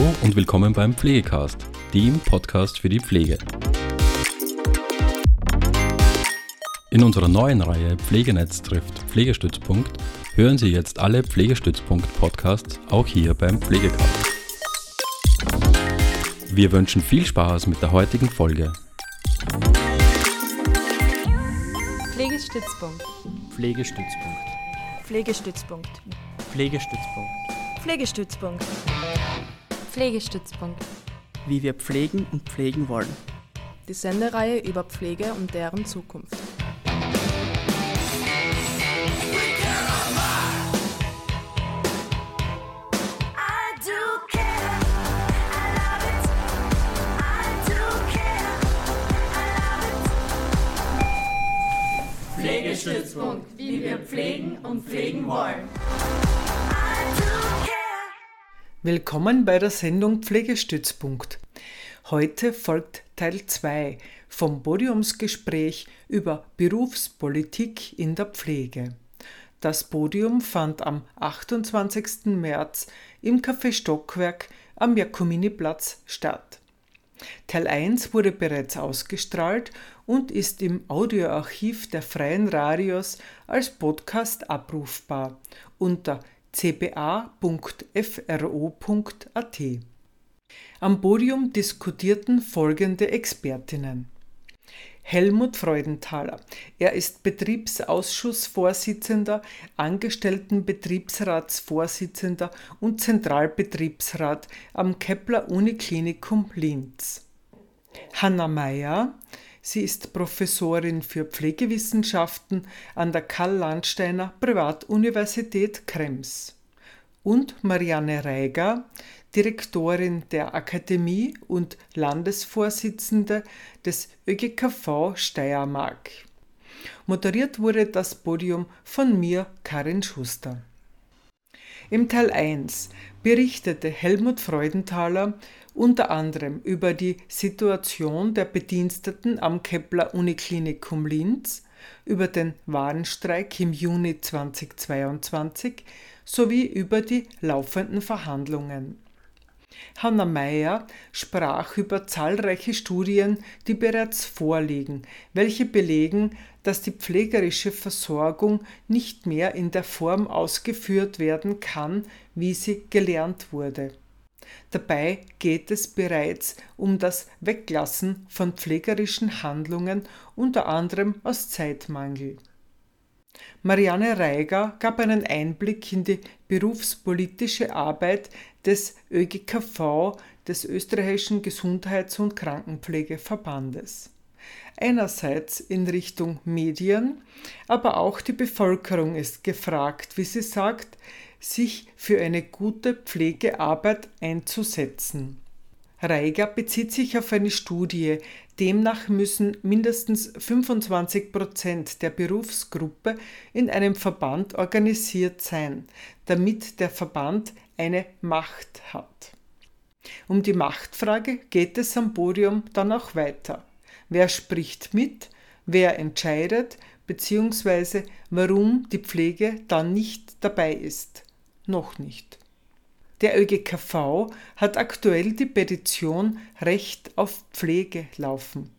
Hallo und willkommen beim Pflegecast, dem Podcast für die Pflege. In unserer neuen Reihe Pflegenetz trifft Pflegestützpunkt hören Sie jetzt alle Pflegestützpunkt-Podcasts auch hier beim Pflegecast. Wir wünschen viel Spaß mit der heutigen Folge. Pflegestützpunkt. Pflegestützpunkt. Pflegestützpunkt. Pflegestützpunkt. Pflegestützpunkt. Pflegestützpunkt. Wie wir pflegen und pflegen wollen. Die Sendereihe über Pflege und deren Zukunft. Pflegestützpunkt, wie wir pflegen und pflegen wollen. Willkommen bei der Sendung Pflegestützpunkt. Heute folgt Teil 2 vom Podiumsgespräch über Berufspolitik in der Pflege. Das Podium fand am 28. März im Café Stockwerk am Jakominiplatz statt. Teil 1 wurde bereits ausgestrahlt und ist im Audioarchiv der Freien Radios als Podcast abrufbar unter cba.fro.at. Am Podium diskutierten folgende Expertinnen. Helmut Freudenthaler. Er ist Betriebsausschussvorsitzender, Angestelltenbetriebsratsvorsitzender und Zentralbetriebsrat am Kepler Uniklinikum Linz. Hanna Meyer. Sie ist Professorin für Pflegewissenschaften an der Karl-Landsteiner Privatuniversität Krems. Und Marianne Reiger, Direktorin der Akademie und Landesvorsitzende des ÖGKV Steiermark. Moderiert wurde das Podium von mir, Karin Schuster. Im Teil 1 berichtete Helmut Freudenthaler unter anderem über die Situation der Bediensteten am Kepler Uniklinikum Linz, über den Warnstreik im Juni 2022 sowie über die laufenden Verhandlungen. Hanna Meyer sprach über zahlreiche Studien, die bereits vorliegen, welche belegen, dass die pflegerische Versorgung nicht mehr in der Form ausgeführt werden kann, wie sie gelernt wurde. Dabei geht es bereits um das Weglassen von pflegerischen Handlungen, unter anderem aus Zeitmangel. Marianne Reiger gab einen Einblick in die berufspolitische Arbeit des ÖGKV, des Österreichischen Gesundheits- und Krankenpflegeverbandes. Einerseits in Richtung Medien, aber auch die Bevölkerung ist gefragt, wie sie sagt, sich für eine gute Pflegearbeit einzusetzen. Reiger bezieht sich auf eine Studie, demnach müssen mindestens 25 Prozent der Berufsgruppe in einem Verband organisiert sein, damit der Verband eine Macht hat. Um die Machtfrage geht es am Podium dann auch weiter. Wer spricht mit, wer entscheidet, beziehungsweise warum die Pflege dann nicht dabei ist. Noch nicht. Der ÖGKV hat aktuell die Petition Recht auf Pflege laufen.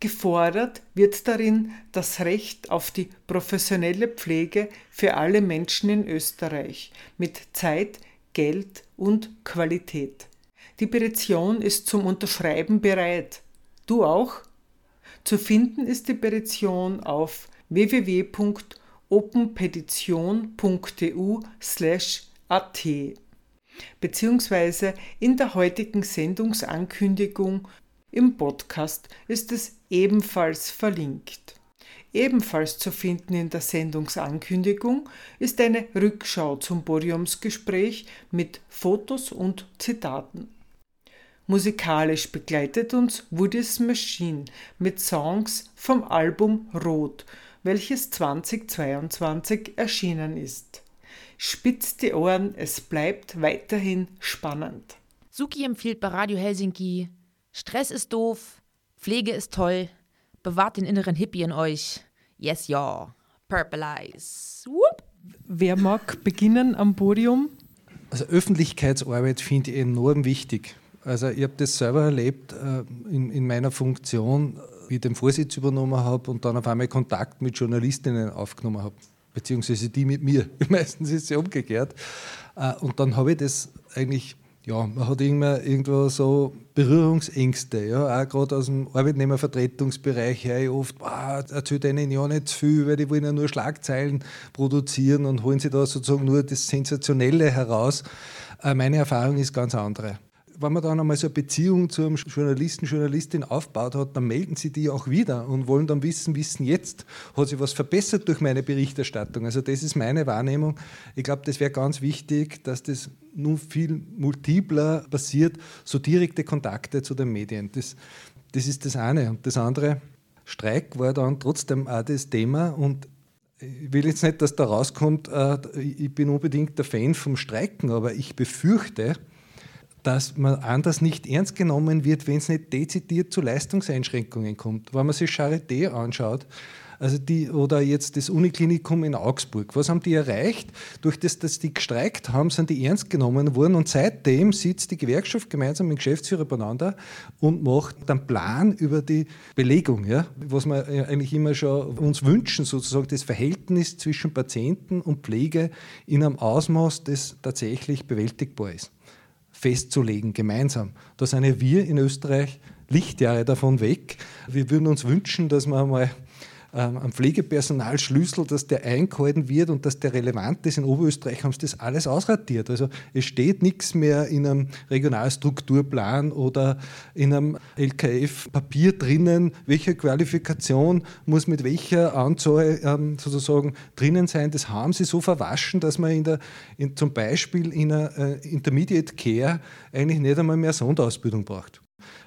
Gefordert wird darin das Recht auf die professionelle Pflege für alle Menschen in Österreich mit Zeit, Geld und Qualität. Die Petition ist zum Unterschreiben bereit. Du auch? Zu finden ist die Petition auf www.openpetition.eu/at beziehungsweise in der heutigen Sendungsankündigung im Podcast ist es ebenfalls verlinkt. Ebenfalls zu finden in der Sendungsankündigung ist eine Rückschau zum Podiumsgespräch mit Fotos und Zitaten. Musikalisch begleitet uns Woody's Machine mit Songs vom Album Rot, welches 2022 erschienen ist. Spitzt die Ohren, es bleibt weiterhin spannend. Suki empfiehlt bei Radio Helsinki: Stress ist doof, Pflege ist toll, bewahrt den inneren Hippie in euch. Yes, ja. Purple Eyes. Whoop. Wer mag beginnen am Podium? Also Öffentlichkeitsarbeit finde ich enorm wichtig. Also ich habe das selber erlebt äh, in, in, meiner Funktion, wie ich den Vorsitz übernommen habe und dann auf einmal Kontakt mit Journalistinnen aufgenommen habe, beziehungsweise die mit mir. Meistens ist es ja umgekehrt. Äh, und dann habe ich das eigentlich ja, man hat immer irgendwo so Berührungsängste, ja, auch gerade aus dem Arbeitnehmervertretungsbereich her ich oft, ah, erzählt denen ja nicht zu viel, weil die wollen ja nur Schlagzeilen produzieren und holen sie da sozusagen nur das Sensationelle heraus. Äh, meine Erfahrung ist ganz andere wenn man dann einmal so eine Beziehung zu einem Journalisten, Journalistin aufbaut hat, dann melden sie die auch wieder und wollen dann wissen, wissen jetzt, hat sich was verbessert durch meine Berichterstattung. Also das ist meine Wahrnehmung. Ich glaube, das wäre ganz wichtig, dass das nun viel multipler passiert, so direkte Kontakte zu den Medien. Das, das ist das eine. Und das andere, Streik war dann trotzdem auch das Thema und ich will jetzt nicht, dass da rauskommt, äh, ich bin unbedingt der Fan vom Streiken, aber ich befürchte, dass man anders nicht ernst genommen wird, wenn es nicht dezidiert zu Leistungseinschränkungen kommt. Wenn man sich Charité anschaut, also die, oder jetzt das Uniklinikum in Augsburg. Was haben die erreicht? Durch das, dass die gestreikt haben, sind die ernst genommen worden und seitdem sitzt die Gewerkschaft gemeinsam mit dem Geschäftsführer beieinander und macht einen Plan über die Belegung, ja? was wir eigentlich immer schon uns wünschen, sozusagen das Verhältnis zwischen Patienten und Pflege in einem Ausmaß, das tatsächlich bewältigbar ist festzulegen, gemeinsam. Da sind ja wir in Österreich Lichtjahre davon weg. Wir würden uns wünschen, dass man einmal ähm, am Pflegepersonalschlüssel, dass der eingehalten wird und dass der relevant ist. In Oberösterreich haben sie das alles ausratiert. Also es steht nichts mehr in einem Regionalstrukturplan oder in einem LKF-Papier drinnen, welche Qualifikation muss mit welcher Anzahl ähm, sozusagen drinnen sein. Das haben sie so verwaschen, dass man in der, in, zum Beispiel in einer äh, Intermediate Care eigentlich nicht einmal mehr Sonderausbildung braucht.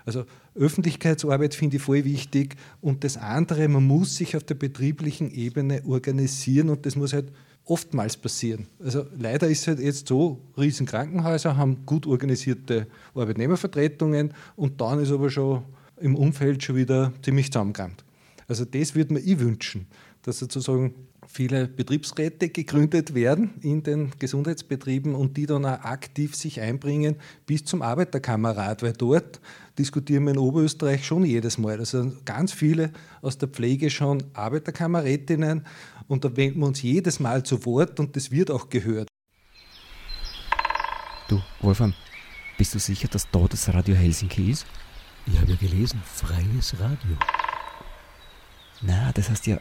Also Öffentlichkeitsarbeit finde ich voll wichtig. Und das andere, man muss sich auf der betrieblichen Ebene organisieren und das muss halt oftmals passieren. Also leider ist es halt jetzt so, Riesenkrankenhäuser haben gut organisierte Arbeitnehmervertretungen und dann ist aber schon im Umfeld schon wieder ziemlich zusammengerannt. Also das würde man ich wünschen, dass sozusagen viele Betriebsräte gegründet werden in den Gesundheitsbetrieben und die dann auch aktiv sich einbringen bis zum Arbeiterkamerad, weil dort diskutieren wir in Oberösterreich schon jedes Mal. Also ganz viele aus der Pflege schon Arbeiterkamerätinnen und da wenden wir uns jedes Mal zu Wort und das wird auch gehört. Du, Wolfram, bist du sicher, dass da das Radio Helsinki ist? Ich habe ja gelesen, freies Radio. Na, das heißt ja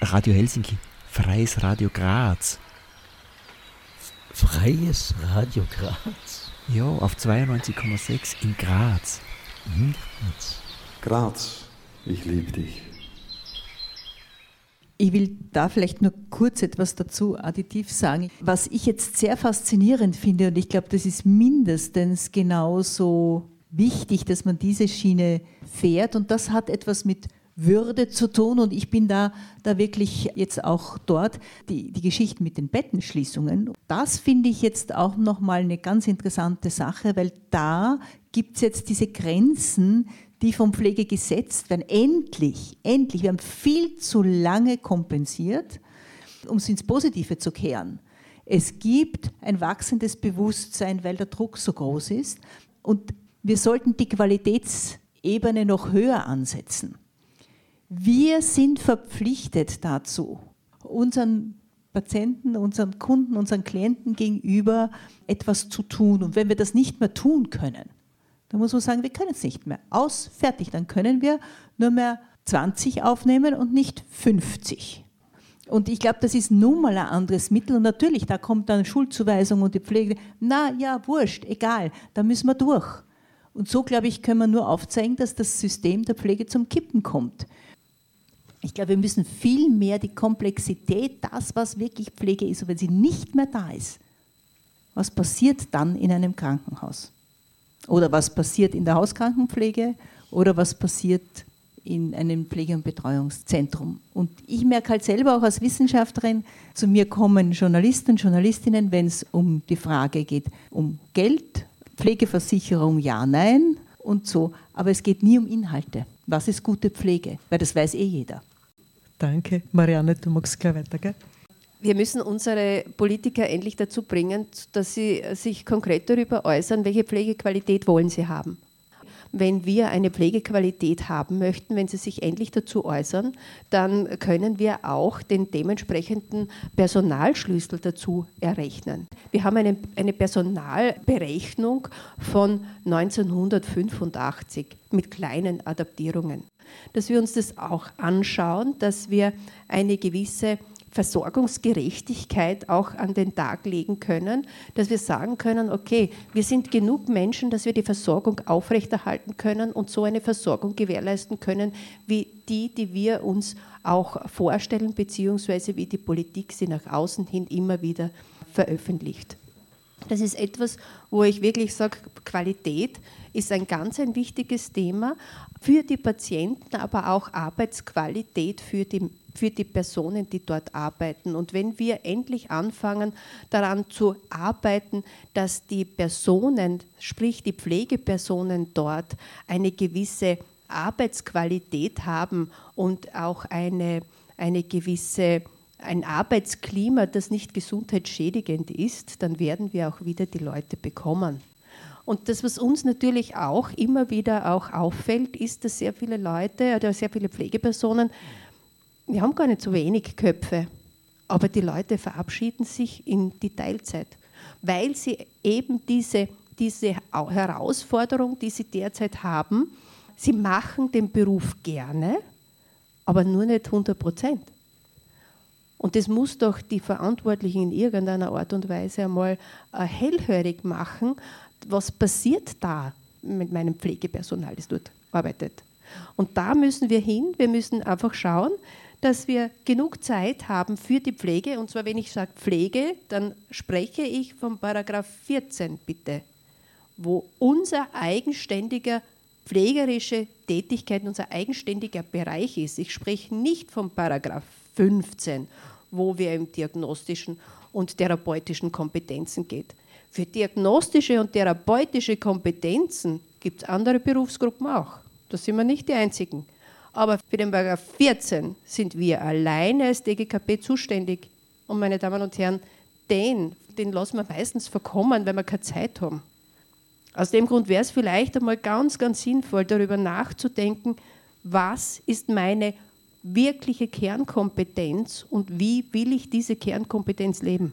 Radio Helsinki. Freies Radio Graz. Freies Radio Graz? Ja, auf 92,6 in Graz. In Graz. Graz, ich liebe dich. Ich will da vielleicht nur kurz etwas dazu additiv sagen. Was ich jetzt sehr faszinierend finde, und ich glaube, das ist mindestens genauso wichtig, dass man diese Schiene fährt, und das hat etwas mit würde zu tun. Und ich bin da, da wirklich jetzt auch dort, die, die Geschichte mit den Bettenschließungen. Das finde ich jetzt auch nochmal eine ganz interessante Sache, weil da gibt es jetzt diese Grenzen, die vom Pflege gesetzt werden. Endlich, endlich. Wir haben viel zu lange kompensiert, um es ins Positive zu kehren. Es gibt ein wachsendes Bewusstsein, weil der Druck so groß ist. Und wir sollten die Qualitätsebene noch höher ansetzen. Wir sind verpflichtet dazu, unseren Patienten, unseren Kunden, unseren Klienten gegenüber etwas zu tun. Und wenn wir das nicht mehr tun können, dann muss man sagen, wir können es nicht mehr. Aus, fertig. Dann können wir nur mehr 20 aufnehmen und nicht 50. Und ich glaube, das ist nun mal ein anderes Mittel. Und natürlich, da kommt dann Schuldzuweisung und die Pflege. Na ja, wurscht, egal, da müssen wir durch. Und so, glaube ich, können wir nur aufzeigen, dass das System der Pflege zum Kippen kommt. Ich glaube, wir müssen viel mehr die Komplexität, das, was wirklich Pflege ist, und wenn sie nicht mehr da ist, was passiert dann in einem Krankenhaus? Oder was passiert in der Hauskrankenpflege? Oder was passiert in einem Pflege- und Betreuungszentrum? Und ich merke halt selber auch als Wissenschaftlerin, zu mir kommen Journalisten und Journalistinnen, wenn es um die Frage geht, um Geld, Pflegeversicherung, ja, nein und so. Aber es geht nie um Inhalte. Was ist gute Pflege? Weil das weiß eh jeder. Danke. Marianne, du magst gleich weitergehen. wir müssen unsere Politiker endlich dazu bringen, dass sie sich konkret darüber äußern, welche Pflegequalität wollen sie haben wenn wir eine Pflegequalität haben möchten, wenn Sie sich endlich dazu äußern, dann können wir auch den dementsprechenden Personalschlüssel dazu errechnen. Wir haben eine, eine Personalberechnung von 1985 mit kleinen Adaptierungen. Dass wir uns das auch anschauen, dass wir eine gewisse Versorgungsgerechtigkeit auch an den Tag legen können, dass wir sagen können, okay, wir sind genug Menschen, dass wir die Versorgung aufrechterhalten können und so eine Versorgung gewährleisten können, wie die, die wir uns auch vorstellen, beziehungsweise wie die Politik sie nach außen hin immer wieder veröffentlicht. Das ist etwas, wo ich wirklich sage, Qualität ist ein ganz ein wichtiges Thema für die Patienten, aber auch Arbeitsqualität für die für die Personen, die dort arbeiten. Und wenn wir endlich anfangen, daran zu arbeiten, dass die Personen, sprich die Pflegepersonen dort, eine gewisse Arbeitsqualität haben und auch eine, eine gewisse ein Arbeitsklima, das nicht gesundheitsschädigend ist, dann werden wir auch wieder die Leute bekommen. Und das, was uns natürlich auch immer wieder auch auffällt, ist, dass sehr viele Leute oder sehr viele Pflegepersonen wir haben gar nicht so wenig Köpfe, aber die Leute verabschieden sich in die Teilzeit, weil sie eben diese, diese Herausforderung, die sie derzeit haben, sie machen den Beruf gerne, aber nur nicht 100 Prozent. Und das muss doch die Verantwortlichen in irgendeiner Art und Weise einmal äh, hellhörig machen, was passiert da mit meinem Pflegepersonal, das dort arbeitet. Und da müssen wir hin, wir müssen einfach schauen, dass wir genug Zeit haben für die Pflege. Und zwar, wenn ich sage Pflege, dann spreche ich vom Paragraph 14 bitte, wo unser eigenständiger pflegerische Tätigkeit, unser eigenständiger Bereich ist. Ich spreche nicht vom Paragraph 15, wo wir im diagnostischen und therapeutischen Kompetenzen geht. Für diagnostische und therapeutische Kompetenzen gibt es andere Berufsgruppen auch. Da sind wir nicht die Einzigen. Aber für den Paragraph 14 sind wir alleine als DGKP zuständig. Und meine Damen und Herren, den, den lassen wir meistens verkommen, weil wir keine Zeit haben. Aus dem Grund wäre es vielleicht einmal ganz, ganz sinnvoll, darüber nachzudenken, was ist meine wirkliche Kernkompetenz und wie will ich diese Kernkompetenz leben.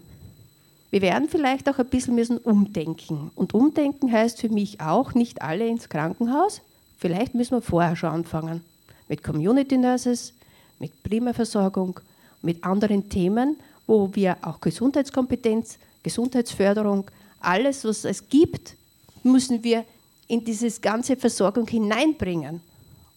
Wir werden vielleicht auch ein bisschen müssen umdenken. Und umdenken heißt für mich auch, nicht alle ins Krankenhaus. Vielleicht müssen wir vorher schon anfangen mit Community Nurses, mit Primärversorgung, mit anderen Themen, wo wir auch Gesundheitskompetenz, Gesundheitsförderung, alles, was es gibt, müssen wir in diese ganze Versorgung hineinbringen,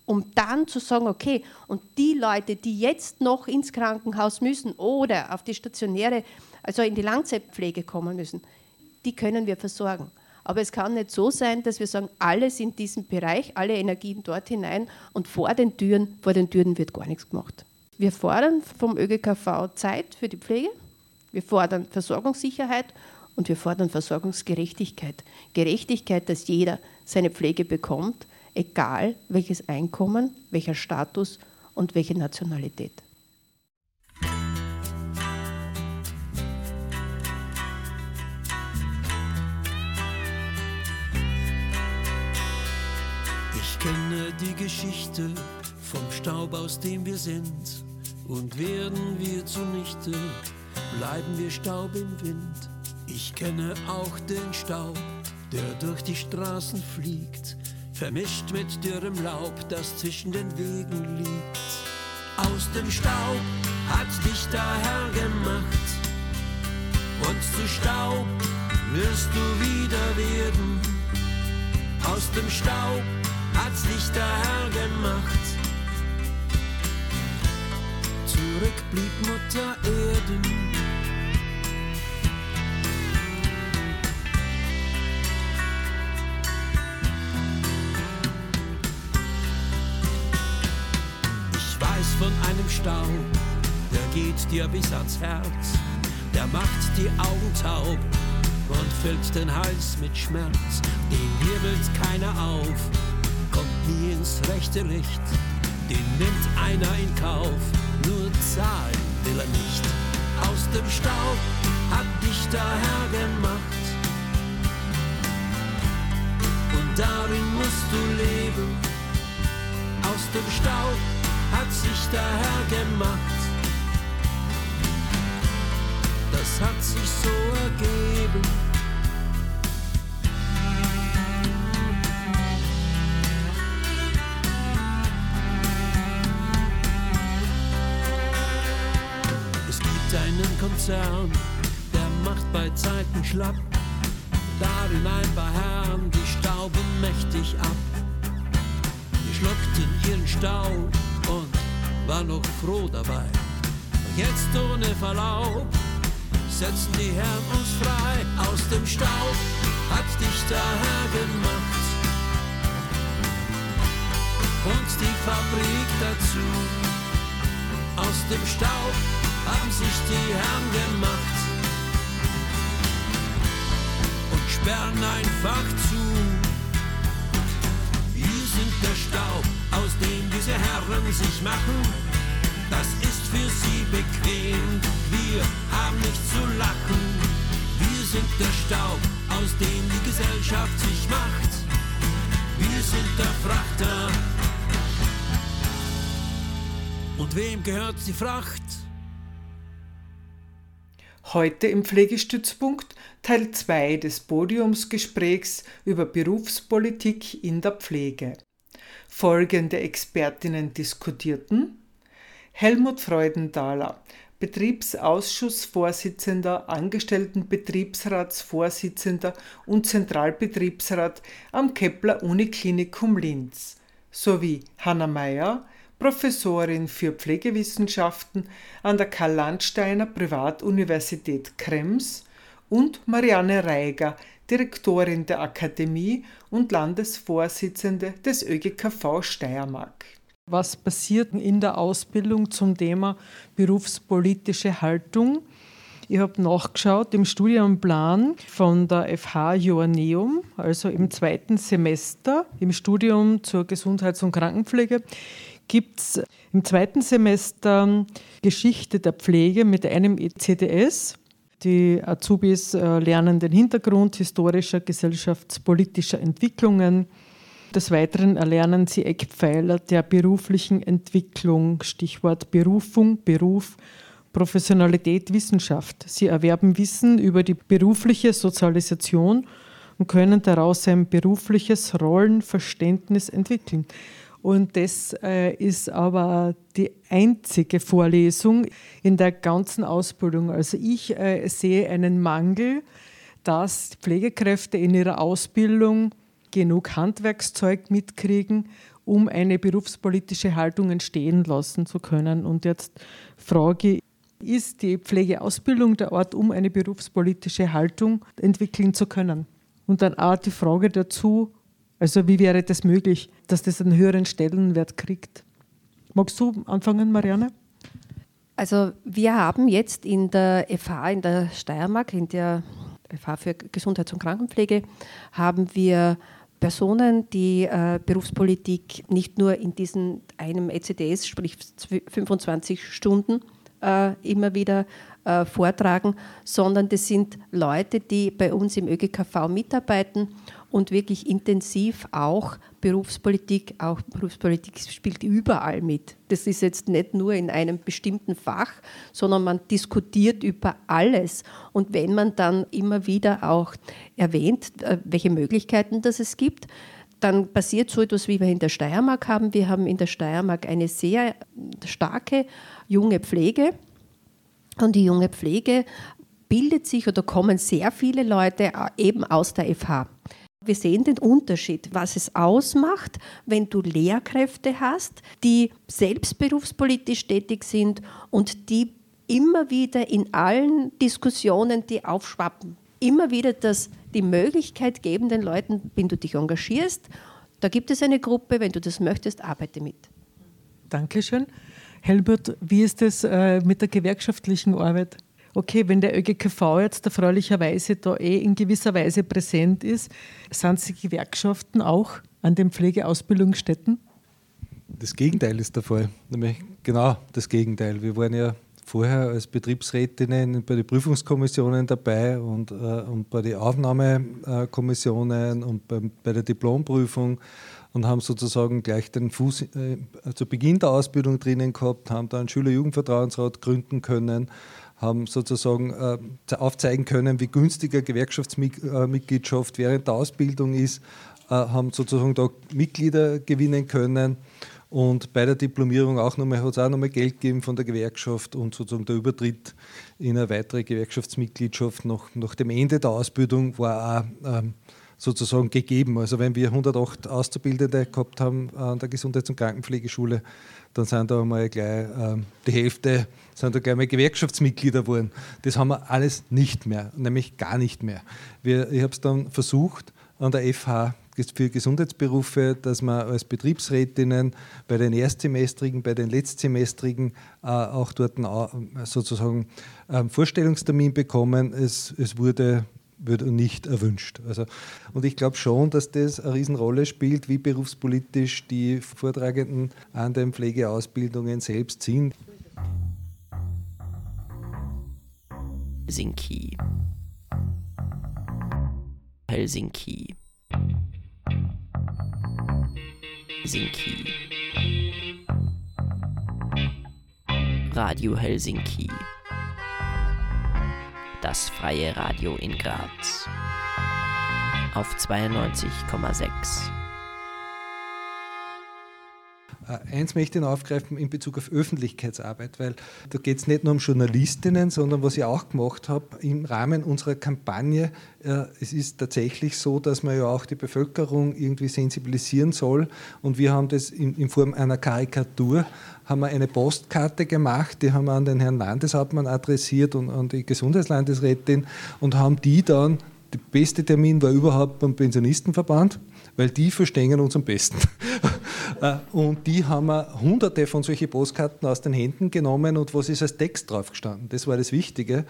um dann zu sagen, okay, und die Leute, die jetzt noch ins Krankenhaus müssen oder auf die stationäre, also in die Langzeitpflege kommen müssen, die können wir versorgen. Aber es kann nicht so sein, dass wir sagen, alles in diesem Bereich, alle Energien dort hinein und vor den Türen, vor den Türen wird gar nichts gemacht. Wir fordern vom ÖGKV Zeit für die Pflege, wir fordern Versorgungssicherheit und wir fordern Versorgungsgerechtigkeit. Gerechtigkeit, dass jeder seine Pflege bekommt, egal welches Einkommen, welcher Status und welche Nationalität. kenne die Geschichte vom Staub, aus dem wir sind. Und werden wir zunichte, bleiben wir Staub im Wind. Ich kenne auch den Staub, der durch die Straßen fliegt, vermischt mit dürrem Laub, das zwischen den Wegen liegt. Aus dem Staub hat dich der Herr gemacht, und zu Staub wirst du wieder werden. Aus dem Staub hat's dich der Herr gemacht. Zurück blieb Mutter Erden. Von einem Stau, der geht dir bis ans Herz, der macht die Augen taub und füllt den Hals mit Schmerz, den wirbelt keiner auf kommt nie ins rechte Licht. Den nimmt einer in Kauf, nur zahlen will er nicht. Aus dem daher gemacht. Und darin musst du leben. Aus dem Staub hat sich daher gemacht. Das hat sich so ergeben. Es gibt einen Konzern, der macht bei Zeiten schlapp. Darin ein paar Herren, die stauben mächtig ab. Die schluckten ihren Staub und waren noch froh dabei. Und jetzt ohne Verlaub setzen die Herren uns frei. Aus dem Staub hat dich daher gemacht. Und die Fabrik dazu. Aus dem Staub haben sich die Herren gemacht. Und sperren einfach zu. Wir sind der Staub, aus dem diese Herren sich machen. Das ist für sie bequem, wir haben nichts zu lachen. Wir sind der Staub, aus dem die Gesellschaft sich macht. Wir sind der Frachter. Und wem gehört die Fracht? Heute im Pflegestützpunkt Teil 2 des Podiumsgesprächs über Berufspolitik in der Pflege. Folgende Expertinnen diskutierten. Helmut Freudenthaler, Betriebsausschussvorsitzender, Angestelltenbetriebsratsvorsitzender und Zentralbetriebsrat am Kepler Uniklinikum Linz, sowie Hanna Meyer, Professorin für Pflegewissenschaften an der Karl-Landsteiner Privatuniversität Krems und Marianne Reiger, Direktorin der Akademie und Landesvorsitzende des ÖGKV Steiermark. Was passiert in der Ausbildung zum Thema berufspolitische Haltung? Ich habe nachgeschaut im Studienplan von der FH Joanneum, also im zweiten Semester im Studium zur Gesundheits- und Krankenpflege, gibt es im zweiten Semester Geschichte der Pflege mit einem ECDS. Die Azubis äh, lernen den Hintergrund historischer, gesellschaftspolitischer Entwicklungen. Des Weiteren erlernen sie Eckpfeiler der beruflichen Entwicklung, Stichwort Berufung, Beruf, Professionalität, Wissenschaft. Sie erwerben Wissen über die berufliche Sozialisation und können daraus ein berufliches Rollenverständnis entwickeln. Und das äh, ist aber die einzige Vorlesung in der ganzen Ausbildung. Also ich äh, sehe einen Mangel, dass Pflegekräfte in ihrer Ausbildung genug Handwerkszeug mitkriegen, um eine berufspolitische Haltung entstehen lassen zu können. Und jetzt frage ich, ist die Pflegeausbildung der Ort, um eine berufspolitische Haltung entwickeln zu können? Und dann auch die Frage dazu, also wie wäre das möglich, dass das einen höheren Stellenwert kriegt? Magst du anfangen, Marianne? Also wir haben jetzt in der FH in der Steiermark, in der FH für Gesundheits- und Krankenpflege, haben wir Personen, die äh, Berufspolitik nicht nur in diesem einem ECDS, sprich 25 Stunden, äh, immer wieder äh, vortragen, sondern das sind Leute, die bei uns im ÖGKV mitarbeiten und wirklich intensiv auch Berufspolitik, auch Berufspolitik spielt überall mit. Das ist jetzt nicht nur in einem bestimmten Fach, sondern man diskutiert über alles. Und wenn man dann immer wieder auch erwähnt, äh, welche Möglichkeiten das es gibt, dann passiert so etwas, wie wir in der Steiermark haben. Wir haben in der Steiermark eine sehr starke junge Pflege. Und die junge Pflege bildet sich oder kommen sehr viele Leute äh, eben aus der FH. Wir sehen den Unterschied, was es ausmacht, wenn du Lehrkräfte hast, die selbst berufspolitisch tätig sind und die immer wieder in allen Diskussionen, die aufschwappen, immer wieder das, die Möglichkeit geben den Leuten, wenn du dich engagierst, da gibt es eine Gruppe, wenn du das möchtest, arbeite mit. Dankeschön. Helbert, wie ist es äh, mit der gewerkschaftlichen Arbeit? Okay, wenn der ÖGKV jetzt erfreulicherweise da eh in gewisser Weise präsent ist, sind die Gewerkschaften auch an den Pflegeausbildungsstätten? Das Gegenteil ist der Fall, nämlich genau das Gegenteil. Wir waren ja vorher als Betriebsrätinnen bei den Prüfungskommissionen dabei und, äh, und bei den Aufnahmekommissionen und bei, bei der Diplomprüfung und haben sozusagen gleich den Fuß äh, zu Beginn der Ausbildung drinnen gehabt, haben da einen Schüler-Jugendvertrauensrat gründen können, haben sozusagen äh, aufzeigen können, wie günstiger Gewerkschaftsmitgliedschaft während der Ausbildung ist, äh, haben sozusagen da Mitglieder gewinnen können und bei der Diplomierung auch nochmal, hat es auch nochmal Geld gegeben von der Gewerkschaft und sozusagen der Übertritt in eine weitere Gewerkschaftsmitgliedschaft nach, nach dem Ende der Ausbildung war auch ähm, sozusagen gegeben. Also wenn wir 108 Auszubildende gehabt haben an der Gesundheits- und Krankenpflegeschule, dann sind da mal gleich ähm, die Hälfte sind da gleich mal Gewerkschaftsmitglieder geworden. Das haben wir alles nicht mehr, nämlich gar nicht mehr. Wir, ich habe es dann versucht an der FH für Gesundheitsberufe, dass man als Betriebsrätinnen bei den Erstsemestrigen, bei den Letztsemestrigen äh, auch dort äh, sozusagen einen Vorstellungstermin bekommen. Es, es wurde wird nicht erwünscht. Also, und ich glaube schon, dass das eine Riesenrolle spielt, wie berufspolitisch die Vortragenden an den Pflegeausbildungen selbst sind. Helsinki. Helsinki. Helsinki. Radio Helsinki. Das freie Radio in Graz. Auf 92,6. Äh, eins möchte ich noch aufgreifen in Bezug auf Öffentlichkeitsarbeit, weil da geht es nicht nur um Journalistinnen, sondern was ich auch gemacht habe im Rahmen unserer Kampagne. Äh, es ist tatsächlich so, dass man ja auch die Bevölkerung irgendwie sensibilisieren soll. Und wir haben das in, in Form einer Karikatur, haben wir eine Postkarte gemacht, die haben wir an den Herrn Landeshauptmann adressiert und an die Gesundheitslandesrätin und haben die dann, der beste Termin war überhaupt beim Pensionistenverband, weil die verstehen uns am besten. Äh, und die haben wir hunderte von solchen Postkarten aus den Händen genommen und was ist als Text drauf gestanden? Das war das Wichtige.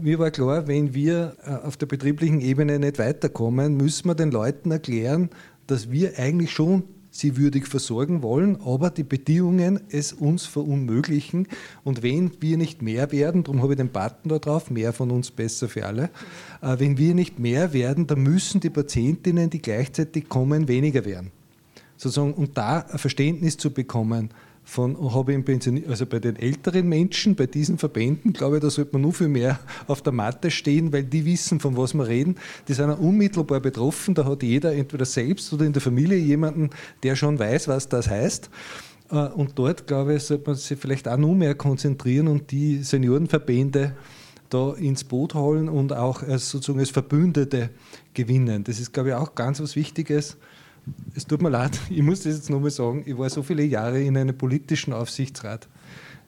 Mir war klar, wenn wir äh, auf der betrieblichen Ebene nicht weiterkommen, müssen wir den Leuten erklären, dass wir eigentlich schon sie würdig versorgen wollen, aber die Bedingungen es uns verunmöglichen. Und wenn wir nicht mehr werden, darum habe ich den Button da drauf, mehr von uns besser für alle, äh, wenn wir nicht mehr werden, dann müssen die Patientinnen, die gleichzeitig kommen, weniger werden sozusagen, und da ein Verständnis zu bekommen, von, habe ich Pension, also bei den älteren Menschen, bei diesen Verbänden, glaube ich, da sollte man nur viel mehr auf der Matte stehen, weil die wissen, von was wir reden. Die sind unmittelbar betroffen. Da hat jeder entweder selbst oder in der Familie jemanden, der schon weiß, was das heißt. Äh, und dort, glaube ich, sollte man sich vielleicht auch noch mehr konzentrieren und die Seniorenverbände da ins Boot holen und auch als, sozusagen als Verbündete gewinnen. Das ist, glaube ich, auch ganz was Wichtiges es tut mir leid, ich muss das jetzt nochmal sagen, ich war so viele Jahre in einem politischen Aufsichtsrat,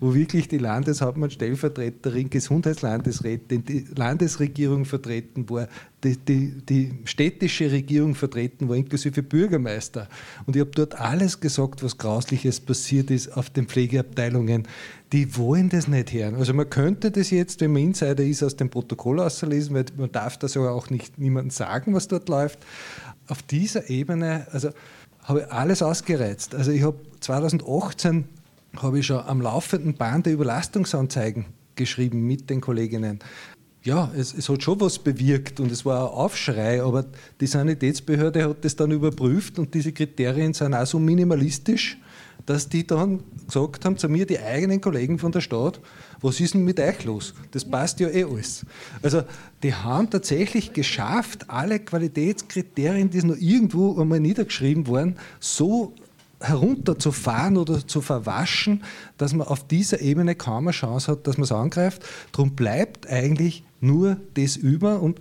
wo wirklich die Landeshauptmann, Stellvertreterin, Gesundheitslandesrätin, die Landesregierung vertreten war, die, die, die städtische Regierung vertreten war, inklusive Bürgermeister. Und ich habe dort alles gesagt, was Grausliches passiert ist auf den Pflegeabteilungen. Die wollen das nicht hören. Also man könnte das jetzt, wenn man Insider ist, aus dem Protokoll auslesen, weil man darf das ja auch nicht niemandem sagen, was dort läuft auf dieser Ebene, also habe ich alles ausgereizt. Also ich habe 2018 habe ich schon am laufenden Band der Überlastungsanzeigen geschrieben mit den Kolleginnen. Ja, es, es, hat schon was bewirkt und es war ein Aufschrei, aber die Sanitätsbehörde hat das dann überprüft und diese Kriterien sind auch so minimalistisch, dass die dann gesagt haben zu mir, die eigenen Kollegen von der Stadt, was ist denn mit euch los? Das passt ja eh alles. Also die haben tatsächlich geschafft, alle Qualitätskriterien, die noch irgendwo einmal niedergeschrieben waren, so herunterzufahren oder zu verwaschen, dass man auf dieser Ebene kaum eine Chance hat, dass man es angreift. Darum bleibt eigentlich nur das über und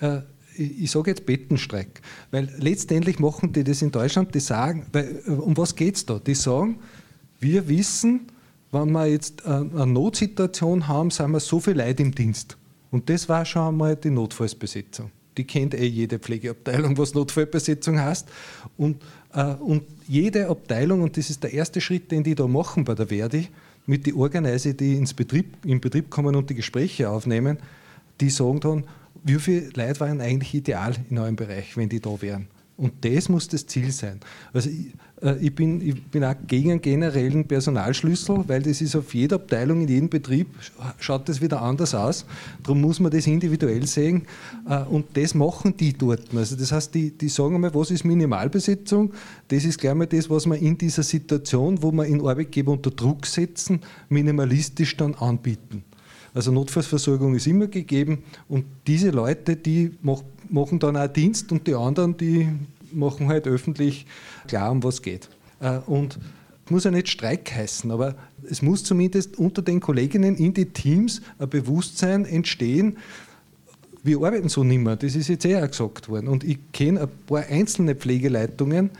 äh, ich sage jetzt Bettenstreik, weil letztendlich machen die das in Deutschland, die sagen, weil, um was geht es da? Die sagen, wir wissen, wenn wir jetzt eine Notsituation haben, sind wir so viel Leute im Dienst. Und das war schon einmal die Notfallsbesetzung. Die kennt eh jede Pflegeabteilung, was Notfallbesetzung heißt. Und, äh, und jede Abteilung, und das ist der erste Schritt, den die da machen bei der Verdi, mit den Organise, die ins Betrieb, in Betrieb kommen und die Gespräche aufnehmen, die sagen dann, wie viele Leute waren eigentlich ideal in eurem Bereich, wenn die da wären? Und das muss das Ziel sein. Also ich, äh, ich, bin, ich bin auch gegen einen generellen Personalschlüssel, weil das ist auf jeder Abteilung, in jedem Betrieb, schaut das wieder anders aus. Darum muss man das individuell sehen. Äh, und das machen die dort. Also das heißt, die, die sagen einmal, was ist Minimalbesetzung? Das ist gleich mal das, was man in dieser Situation, wo man in Arbeitgeber unter Druck setzen, minimalistisch dann anbieten. Also Notfallsversorgung ist immer gegeben und diese Leute, die machen dann auch Dienst und die anderen, die machen halt öffentlich klar, um was geht. Äh, und muss ja nicht Streik heißen, aber es muss zumindest unter den Kolleginnen in die Teams ein Bewusstsein entstehen, wir arbeiten so nicht mehr, das ist jetzt eh auch gesagt worden. Und ich kenne ein paar einzelne Pflegeleitungen,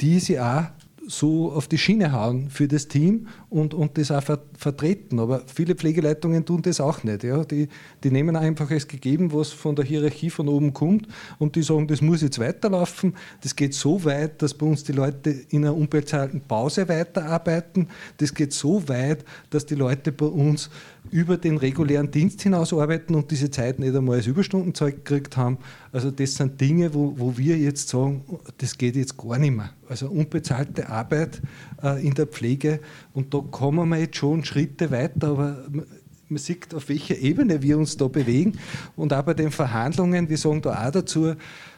die sie auch so auf die Schiene hauen für das Team und, und das auch ver vertreten. Aber viele Pflegeleitungen tun das auch nicht. Ja. Die, die nehmen einfach als gegeben, was von der Hierarchie von oben kommt und die sagen, das muss jetzt weiterlaufen. Das geht so weit, dass bei uns die Leute in einer unbezahlten Pause weiterarbeiten. Das geht so weit, dass die Leute bei uns über den regulären Dienst hinaus arbeiten und diese Zeit nicht einmal als Überstundenzeug gekriegt haben. Also das sind Dinge, wo, wo wir jetzt sagen, das geht jetzt gar nicht mehr. Also unbezahlte Arbeit äh, in der Pflege und da kommen wir jetzt schon Schritte weiter, aber man sieht, auf welcher Ebene wir uns da bewegen und auch bei den Verhandlungen, wir sagen da auch dazu,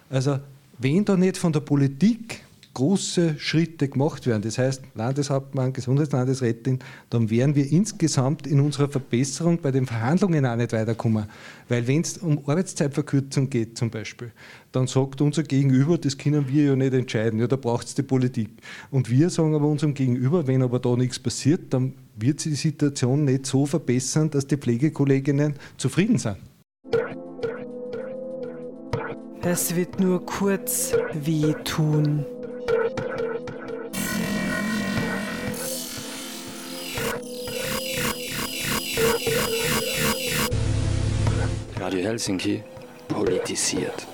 also wenn da nicht von der Politik große Schritte gemacht werden, das heißt Landeshauptmann, Gesundheitslandesrätin, dann werden wir insgesamt in unserer Verbesserung bei den Verhandlungen auch nicht weiterkommen. Weil wenn es um Arbeitszeitverkürzung geht zum Beispiel, dann sagt unser Gegenüber, das können wir ja nicht entscheiden, ja, da braucht es die Politik. Und wir sagen aber unserem Gegenüber, wenn aber da nichts passiert, dann wird sich die Situation nicht so verbessern, dass die Pflegekolleginnen zufrieden sind. Es wird nur kurz wehtun. Radio Helsinki politisiert.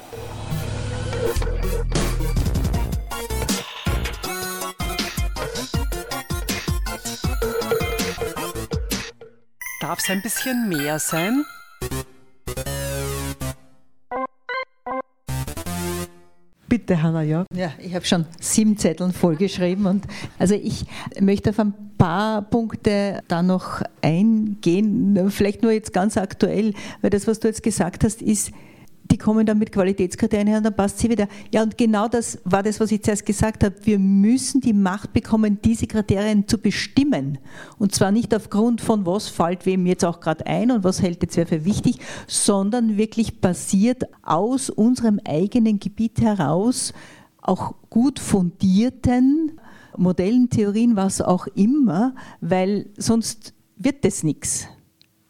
Darf es ein bisschen mehr sein? Bitte, Hanna, ja. Ja, ich habe schon sieben Zetteln vollgeschrieben und also ich möchte auf ein paar Punkte da noch eingehen, vielleicht nur jetzt ganz aktuell, weil das, was du jetzt gesagt hast, ist, die kommen dann mit Qualitätskriterien her und dann passt sie wieder. Ja, und genau das war das, was ich zuerst gesagt habe. Wir müssen die Macht bekommen, diese Kriterien zu bestimmen. Und zwar nicht aufgrund von, was fällt wem jetzt auch gerade ein und was hält jetzt wer für wichtig, sondern wirklich basiert aus unserem eigenen Gebiet heraus, auch gut fundierten Modellen, Theorien, was auch immer, weil sonst wird das nichts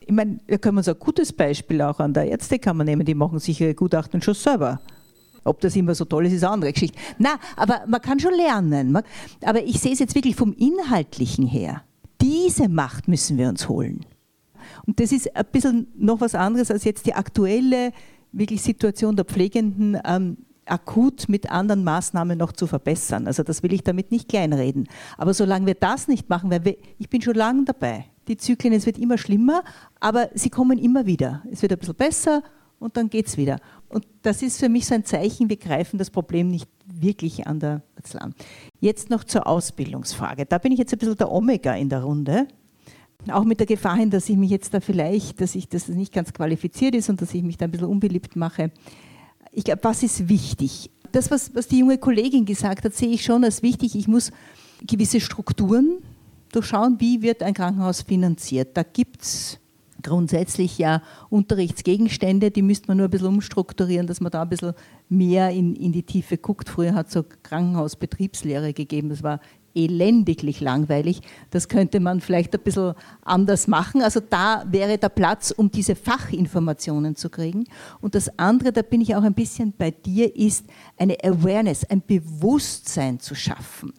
ich meine, da können wir uns ein gutes Beispiel auch an der Ärztekammer nehmen, die machen sich ihre Gutachten schon selber. Ob das immer so toll ist, ist eine andere Geschichte. Na, aber man kann schon lernen. Aber ich sehe es jetzt wirklich vom Inhaltlichen her. Diese Macht müssen wir uns holen. Und das ist ein bisschen noch was anderes als jetzt die aktuelle wirklich Situation der Pflegenden ähm, akut mit anderen Maßnahmen noch zu verbessern. Also das will ich damit nicht kleinreden. Aber solange wir das nicht machen, weil wir, ich bin schon lange dabei, die Zyklen, es wird immer schlimmer, aber sie kommen immer wieder. Es wird ein bisschen besser und dann geht es wieder. Und das ist für mich so ein Zeichen, wir greifen das Problem nicht wirklich an der Wurzel an. Jetzt noch zur Ausbildungsfrage. Da bin ich jetzt ein bisschen der Omega in der Runde. Auch mit der Gefahr hin, dass ich mich jetzt da vielleicht, dass ich das nicht ganz qualifiziert ist und dass ich mich da ein bisschen unbeliebt mache. Ich glaube, was ist wichtig? Das, was, was die junge Kollegin gesagt hat, sehe ich schon als wichtig. Ich muss gewisse Strukturen durchschauen, wie wird ein Krankenhaus finanziert. Da gibt es grundsätzlich ja Unterrichtsgegenstände, die müsste man nur ein bisschen umstrukturieren, dass man da ein bisschen mehr in, in die Tiefe guckt. Früher hat es so Krankenhausbetriebslehre gegeben, das war elendiglich langweilig. Das könnte man vielleicht ein bisschen anders machen. Also da wäre der Platz, um diese Fachinformationen zu kriegen. Und das andere, da bin ich auch ein bisschen bei dir, ist eine Awareness, ein Bewusstsein zu schaffen.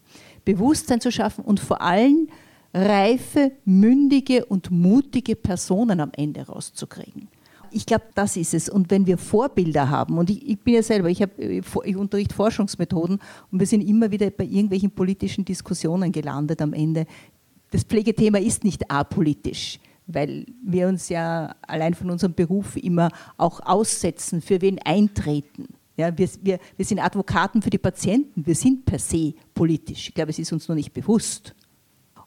Bewusstsein zu schaffen und vor allem reife, mündige und mutige Personen am Ende rauszukriegen. Ich glaube, das ist es. Und wenn wir Vorbilder haben, und ich, ich bin ja selber, ich, hab, ich unterrichte Forschungsmethoden und wir sind immer wieder bei irgendwelchen politischen Diskussionen gelandet am Ende. Das Pflegethema ist nicht apolitisch, weil wir uns ja allein von unserem Beruf immer auch aussetzen, für wen eintreten. Ja, wir, wir, wir sind Advokaten für die Patienten, wir sind per se politisch. Ich glaube, es ist uns noch nicht bewusst.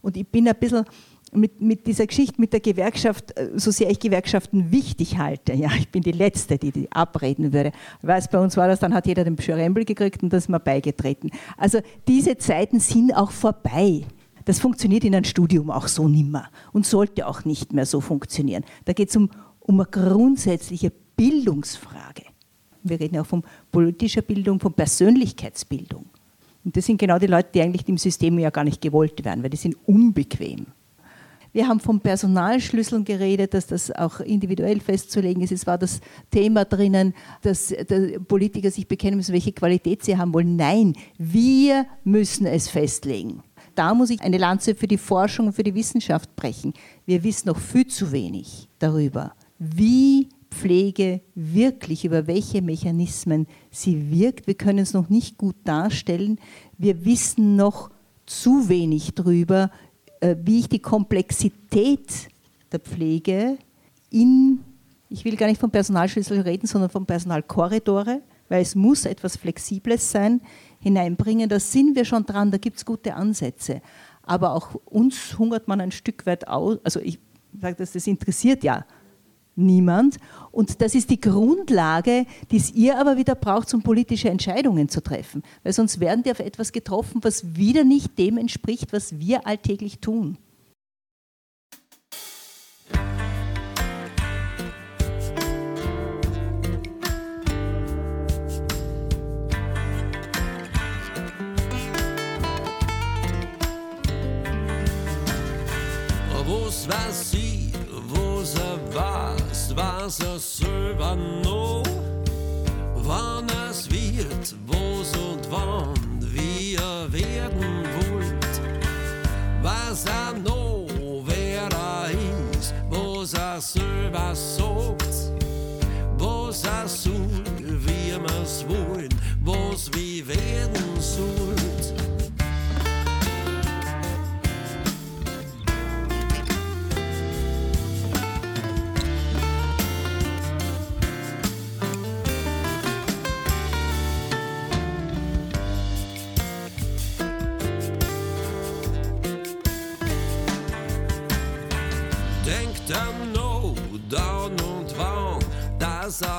Und ich bin ein bisschen mit, mit dieser Geschichte mit der Gewerkschaft, äh, so sehr ich Gewerkschaften wichtig halte, ja, ich bin die Letzte, die die abreden würde. Weiß, bei uns war das, dann hat jeder den Schörembel gekriegt und das ist mir beigetreten. Also diese Zeiten sind auch vorbei. Das funktioniert in einem Studium auch so nimmer und sollte auch nicht mehr so funktionieren. Da geht es um, um eine grundsätzliche Bildungsfrage. Wir reden auch von politischer Bildung, von Persönlichkeitsbildung. Und das sind genau die Leute, die eigentlich im System ja gar nicht gewollt werden, weil die sind unbequem. Wir haben von Personalschlüsseln geredet, dass das auch individuell festzulegen ist. Es war das Thema drinnen, dass Politiker sich bekennen müssen, welche Qualität sie haben wollen. Nein, wir müssen es festlegen. Da muss ich eine Lanze für die Forschung und für die Wissenschaft brechen. Wir wissen noch viel zu wenig darüber, wie Pflege wirklich, über welche Mechanismen sie wirkt. Wir können es noch nicht gut darstellen. Wir wissen noch zu wenig darüber, äh, wie ich die Komplexität der Pflege in, ich will gar nicht vom Personalschlüssel reden, sondern vom Personalkorridore, weil es muss etwas Flexibles sein, hineinbringen. Da sind wir schon dran, da gibt es gute Ansätze. Aber auch uns hungert man ein Stück weit aus. Also ich sage, das, das interessiert ja niemand. Und das ist die Grundlage, die es ihr aber wieder braucht, um politische Entscheidungen zu treffen. Weil sonst werden die auf etwas getroffen, was wieder nicht dem entspricht, was wir alltäglich tun. Was sie, wo sie war? Was er selber noch. Wann es wird, wo's und wann, wie er werden wollt. Was er noch, wer er ist, was er selber sagt. Was er soll, wie man's wollen, was wie werden sollt.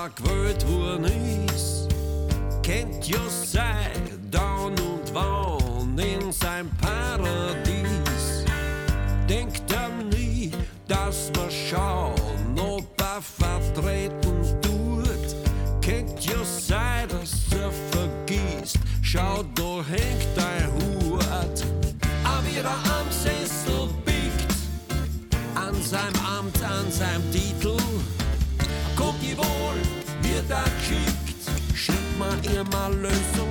Er gewählt worden ist. Kennt ja sein Down und Wann in sein Paradies. Denkt er nie, dass wir schauen, ob er vertreten tut. Kennt ja sein, dass er vergisst. Schau, da hängt dein Hut. Aber wieder am Sessel biegt, an seinem Amt, an seinem da geschickt, schickt man ihr mal Lösungsmittel.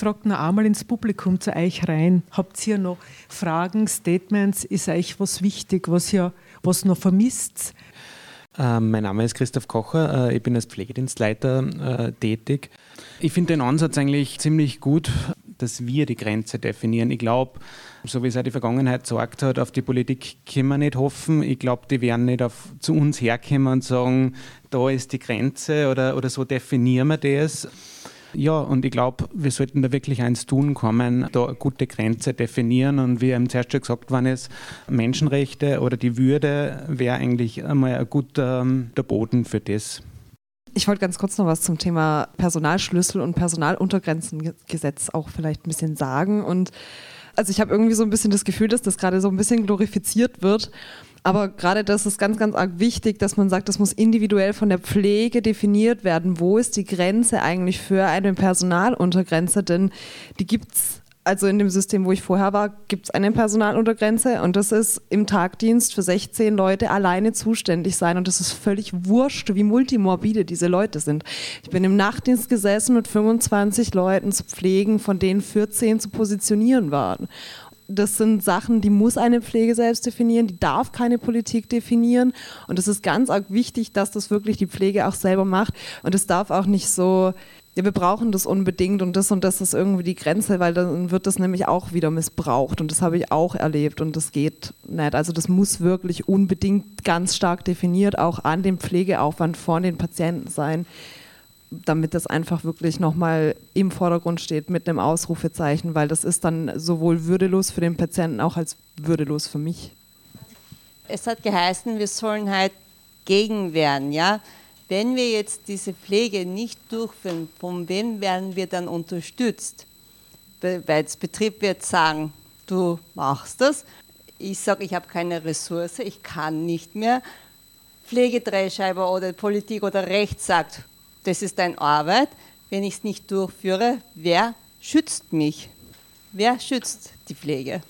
Frage noch einmal ins Publikum zu euch rein. Habt ihr noch Fragen, Statements? Ist euch was wichtig, was ihr was noch vermisst? Ähm, mein Name ist Christoph Kocher, äh, ich bin als Pflegedienstleiter äh, tätig. Ich finde den Ansatz eigentlich ziemlich gut, dass wir die Grenze definieren. Ich glaube, so wie es auch die Vergangenheit gesagt hat, auf die Politik können wir nicht hoffen. Ich glaube, die werden nicht auf, zu uns herkommen und sagen, da ist die Grenze oder, oder so definieren wir das. Ja, und ich glaube, wir sollten da wirklich eins tun kommen, da eine gute Grenze definieren. Und wie eben zuerst schon gesagt worden ist, Menschenrechte oder die Würde wäre eigentlich einmal ein guter ähm, der Boden für das. Ich wollte ganz kurz noch was zum Thema Personalschlüssel und Personaluntergrenzengesetz auch vielleicht ein bisschen sagen. Und also ich habe irgendwie so ein bisschen das Gefühl, dass das gerade so ein bisschen glorifiziert wird. Aber gerade das ist ganz, ganz arg wichtig, dass man sagt, das muss individuell von der Pflege definiert werden. Wo ist die Grenze eigentlich für eine Personaluntergrenze? Denn die gibt es also in dem System, wo ich vorher war, gibt es eine Personaluntergrenze und das ist im Tagdienst für 16 Leute alleine zuständig sein und das ist völlig wurscht, wie multimorbide diese Leute sind. Ich bin im Nachtdienst gesessen mit 25 Leuten zu pflegen, von denen 14 zu positionieren waren das sind Sachen, die muss eine Pflege selbst definieren, die darf keine Politik definieren. Und es ist ganz wichtig, dass das wirklich die Pflege auch selber macht. Und es darf auch nicht so, ja, wir brauchen das unbedingt und das und das ist irgendwie die Grenze, weil dann wird das nämlich auch wieder missbraucht. Und das habe ich auch erlebt und das geht nicht. Also das muss wirklich unbedingt ganz stark definiert auch an dem Pflegeaufwand von den Patienten sein damit das einfach wirklich nochmal im Vordergrund steht mit einem Ausrufezeichen, weil das ist dann sowohl würdelos für den Patienten auch als würdelos für mich. Es hat geheißen, wir sollen halt gegenwehren, ja. Wenn wir jetzt diese Pflege nicht durchführen, von wem werden wir dann unterstützt? Weil der Betrieb wird sagen, du machst das. Ich sage, ich habe keine Ressource, ich kann nicht mehr. Pflegedrehscheiber oder Politik oder Recht sagt, das ist deine Arbeit. Wenn ich es nicht durchführe, wer schützt mich? Wer schützt die Pflege?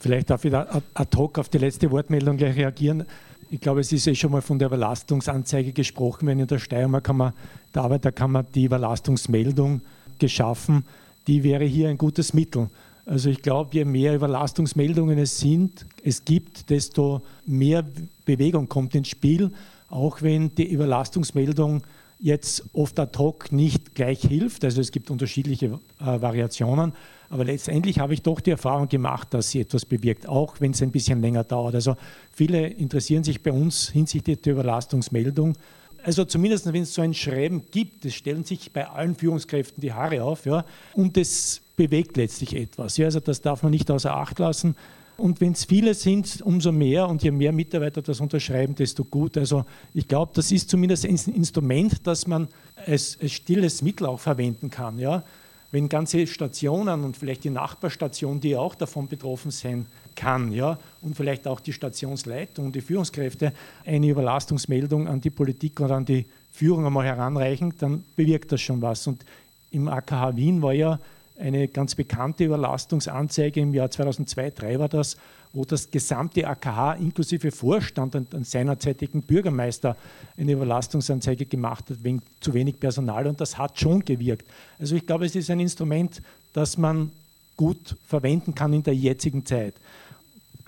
Vielleicht darf ich ad hoc auf die letzte Wortmeldung gleich reagieren. Ich glaube, es ist eh schon mal von der Überlastungsanzeige gesprochen, wenn in der Steiermark kann man, der Arbeiterkammer die Überlastungsmeldung geschaffen. Die wäre hier ein gutes Mittel. Also ich glaube, je mehr Überlastungsmeldungen es sind, es gibt, desto mehr Bewegung kommt ins Spiel auch wenn die Überlastungsmeldung jetzt oft ad hoc nicht gleich hilft. Also es gibt unterschiedliche äh, Variationen, aber letztendlich habe ich doch die Erfahrung gemacht, dass sie etwas bewirkt, auch wenn es ein bisschen länger dauert. Also viele interessieren sich bei uns hinsichtlich der Überlastungsmeldung. Also zumindest wenn es so ein Schreiben gibt, es stellen sich bei allen Führungskräften die Haare auf, ja, und es bewegt letztlich etwas. Ja, also das darf man nicht außer Acht lassen. Und wenn es viele sind, umso mehr und je mehr Mitarbeiter das unterschreiben, desto gut. Also ich glaube, das ist zumindest ein Instrument, das man als, als stilles Mittel auch verwenden kann. Ja? Wenn ganze Stationen und vielleicht die Nachbarstation, die auch davon betroffen sein kann, ja, und vielleicht auch die Stationsleitung und die Führungskräfte eine Überlastungsmeldung an die Politik oder an die Führung einmal heranreichen, dann bewirkt das schon was. Und im AKH Wien war ja eine ganz bekannte Überlastungsanzeige im Jahr 2002-2003 war das, wo das gesamte AKH inklusive Vorstand und, und seinerzeitigen Bürgermeister eine Überlastungsanzeige gemacht hat wegen zu wenig Personal und das hat schon gewirkt. Also ich glaube, es ist ein Instrument, das man gut verwenden kann in der jetzigen Zeit.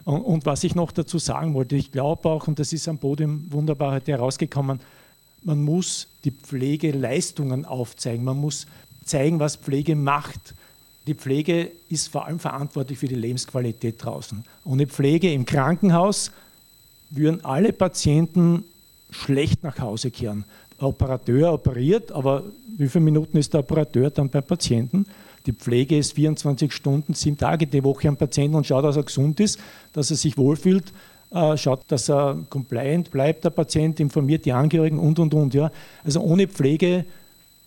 Und, und was ich noch dazu sagen wollte, ich glaube auch, und das ist am Podium wunderbar heute herausgekommen, man muss die Pflegeleistungen aufzeigen, man muss zeigen, was Pflege macht. Die Pflege ist vor allem verantwortlich für die Lebensqualität draußen. Ohne Pflege im Krankenhaus würden alle Patienten schlecht nach Hause kehren. Der Operateur operiert, aber wie viele Minuten ist der Operateur dann beim Patienten? Die Pflege ist 24 Stunden, sieben Tage die Woche am Patienten und schaut, dass er gesund ist, dass er sich wohlfühlt, äh, schaut, dass er compliant bleibt, der Patient, informiert die Angehörigen und, und, und. Ja. Also ohne Pflege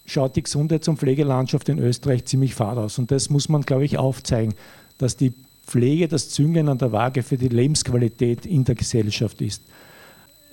schaut die Gesundheits- und Pflegelandschaft in Österreich ziemlich fad aus. Und das muss man, glaube ich, aufzeigen, dass die Pflege das Züngeln an der Waage für die Lebensqualität in der Gesellschaft ist.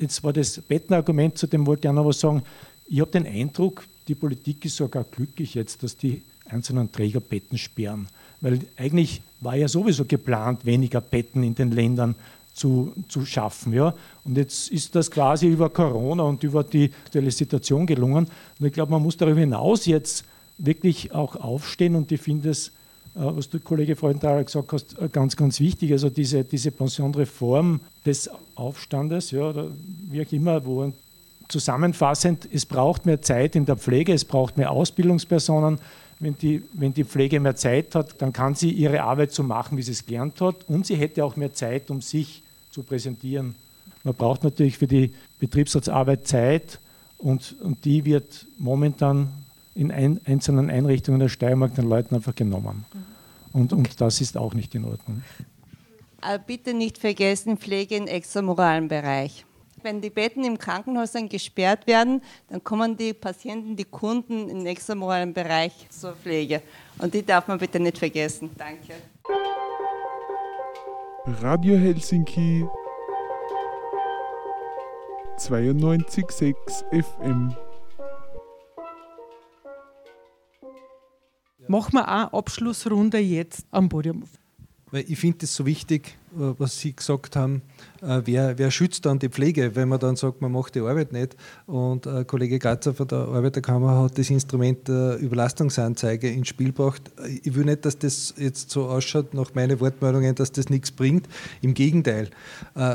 Jetzt war das Bettenargument, zu dem wollte ich auch noch was sagen. Ich habe den Eindruck, die Politik ist sogar glücklich jetzt, dass die einzelnen Träger Betten sperren. Weil eigentlich war ja sowieso geplant, weniger Betten in den Ländern zu, zu schaffen. Ja? Und jetzt ist das quasi über Corona und über die aktuelle Situation gelungen. Und ich glaube, man muss darüber hinaus jetzt wirklich auch aufstehen und ich finde es, äh, was du Kollege Freundthaler gesagt hast, äh, ganz, ganz wichtig. Also diese, diese Pensionreform des Aufstandes, ja, oder wie auch immer, wo zusammenfassend, es braucht mehr Zeit in der Pflege, es braucht mehr Ausbildungspersonen, wenn die, wenn die Pflege mehr Zeit hat, dann kann sie ihre Arbeit so machen, wie sie es gelernt hat und sie hätte auch mehr Zeit, um sich zu präsentieren. Man braucht natürlich für die Betriebsratsarbeit Zeit und, und die wird momentan in ein, einzelnen Einrichtungen der Steiermark den Leuten einfach genommen. Und, und das ist auch nicht in Ordnung. Aber bitte nicht vergessen, Pflege im extramoralen Bereich. Wenn die Betten im Krankenhäusern gesperrt werden, dann kommen die Patienten, die Kunden im extramoralen Bereich zur Pflege. Und die darf man bitte nicht vergessen. Danke. Radio Helsinki 92.6 FM. Machen wir eine Abschlussrunde jetzt am Podium. Weil ich finde es so wichtig, äh, was Sie gesagt haben, äh, wer, wer schützt dann die Pflege, wenn man dann sagt, man macht die Arbeit nicht. Und äh, Kollege Gatzer von der Arbeiterkammer hat das Instrument der Überlastungsanzeige ins Spiel gebracht. Ich will nicht, dass das jetzt so ausschaut, nach meinen Wortmeldungen, dass das nichts bringt. Im Gegenteil,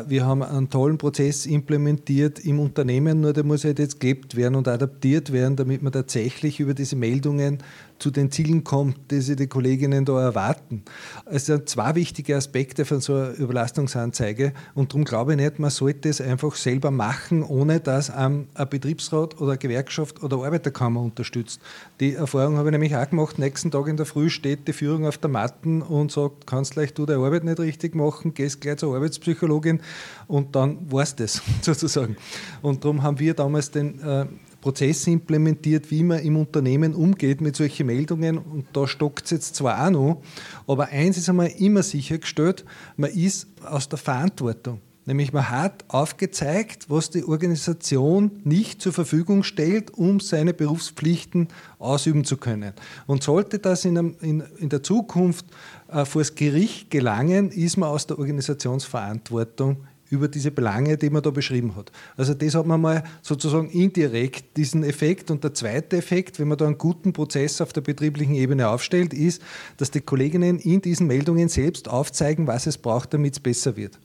wir haben einen tollen Prozess implementiert im Unternehmen, nur der muss halt jetzt gelebt werden und adaptiert werden, damit man tatsächlich über diese Meldungen zu den Zielen kommt, die sich die Kolleginnen da erwarten. Es sind zwei wichtige Aspekte von so einer Überlastungsanzeige und darum glaube ich nicht, man sollte es einfach selber machen, ohne dass ein, Betriebsrat oder eine Gewerkschaft oder Arbeiterkammer unterstützt. Die Erfahrung habe ich nämlich auch gemacht. Nächsten Tag in der Früh steht die Führung auf der Matten und sagt, kannst gleich du deine Arbeit nicht richtig machen, gehst gleich zur Arbeitspsychologin und dann war es das sozusagen. Und darum haben wir damals den äh, Prozesse implementiert, wie man im Unternehmen umgeht mit solchen Meldungen. Und da stockt es jetzt zwar auch noch, aber eins ist einmal immer sichergestellt, man ist aus der Verantwortung. Nämlich man hat aufgezeigt, was die Organisation nicht zur Verfügung stellt, um seine Berufspflichten ausüben zu können. Und sollte das in, einem, in, in der Zukunft äh, vor das Gericht gelangen, ist man aus der Organisationsverantwortung über diese Belange, die man da beschrieben hat. Also das hat man mal sozusagen indirekt diesen Effekt. Und der zweite Effekt, wenn man da einen guten Prozess auf der betrieblichen Ebene aufstellt, ist, dass die Kolleginnen in diesen Meldungen selbst aufzeigen, was es braucht, damit es besser wird.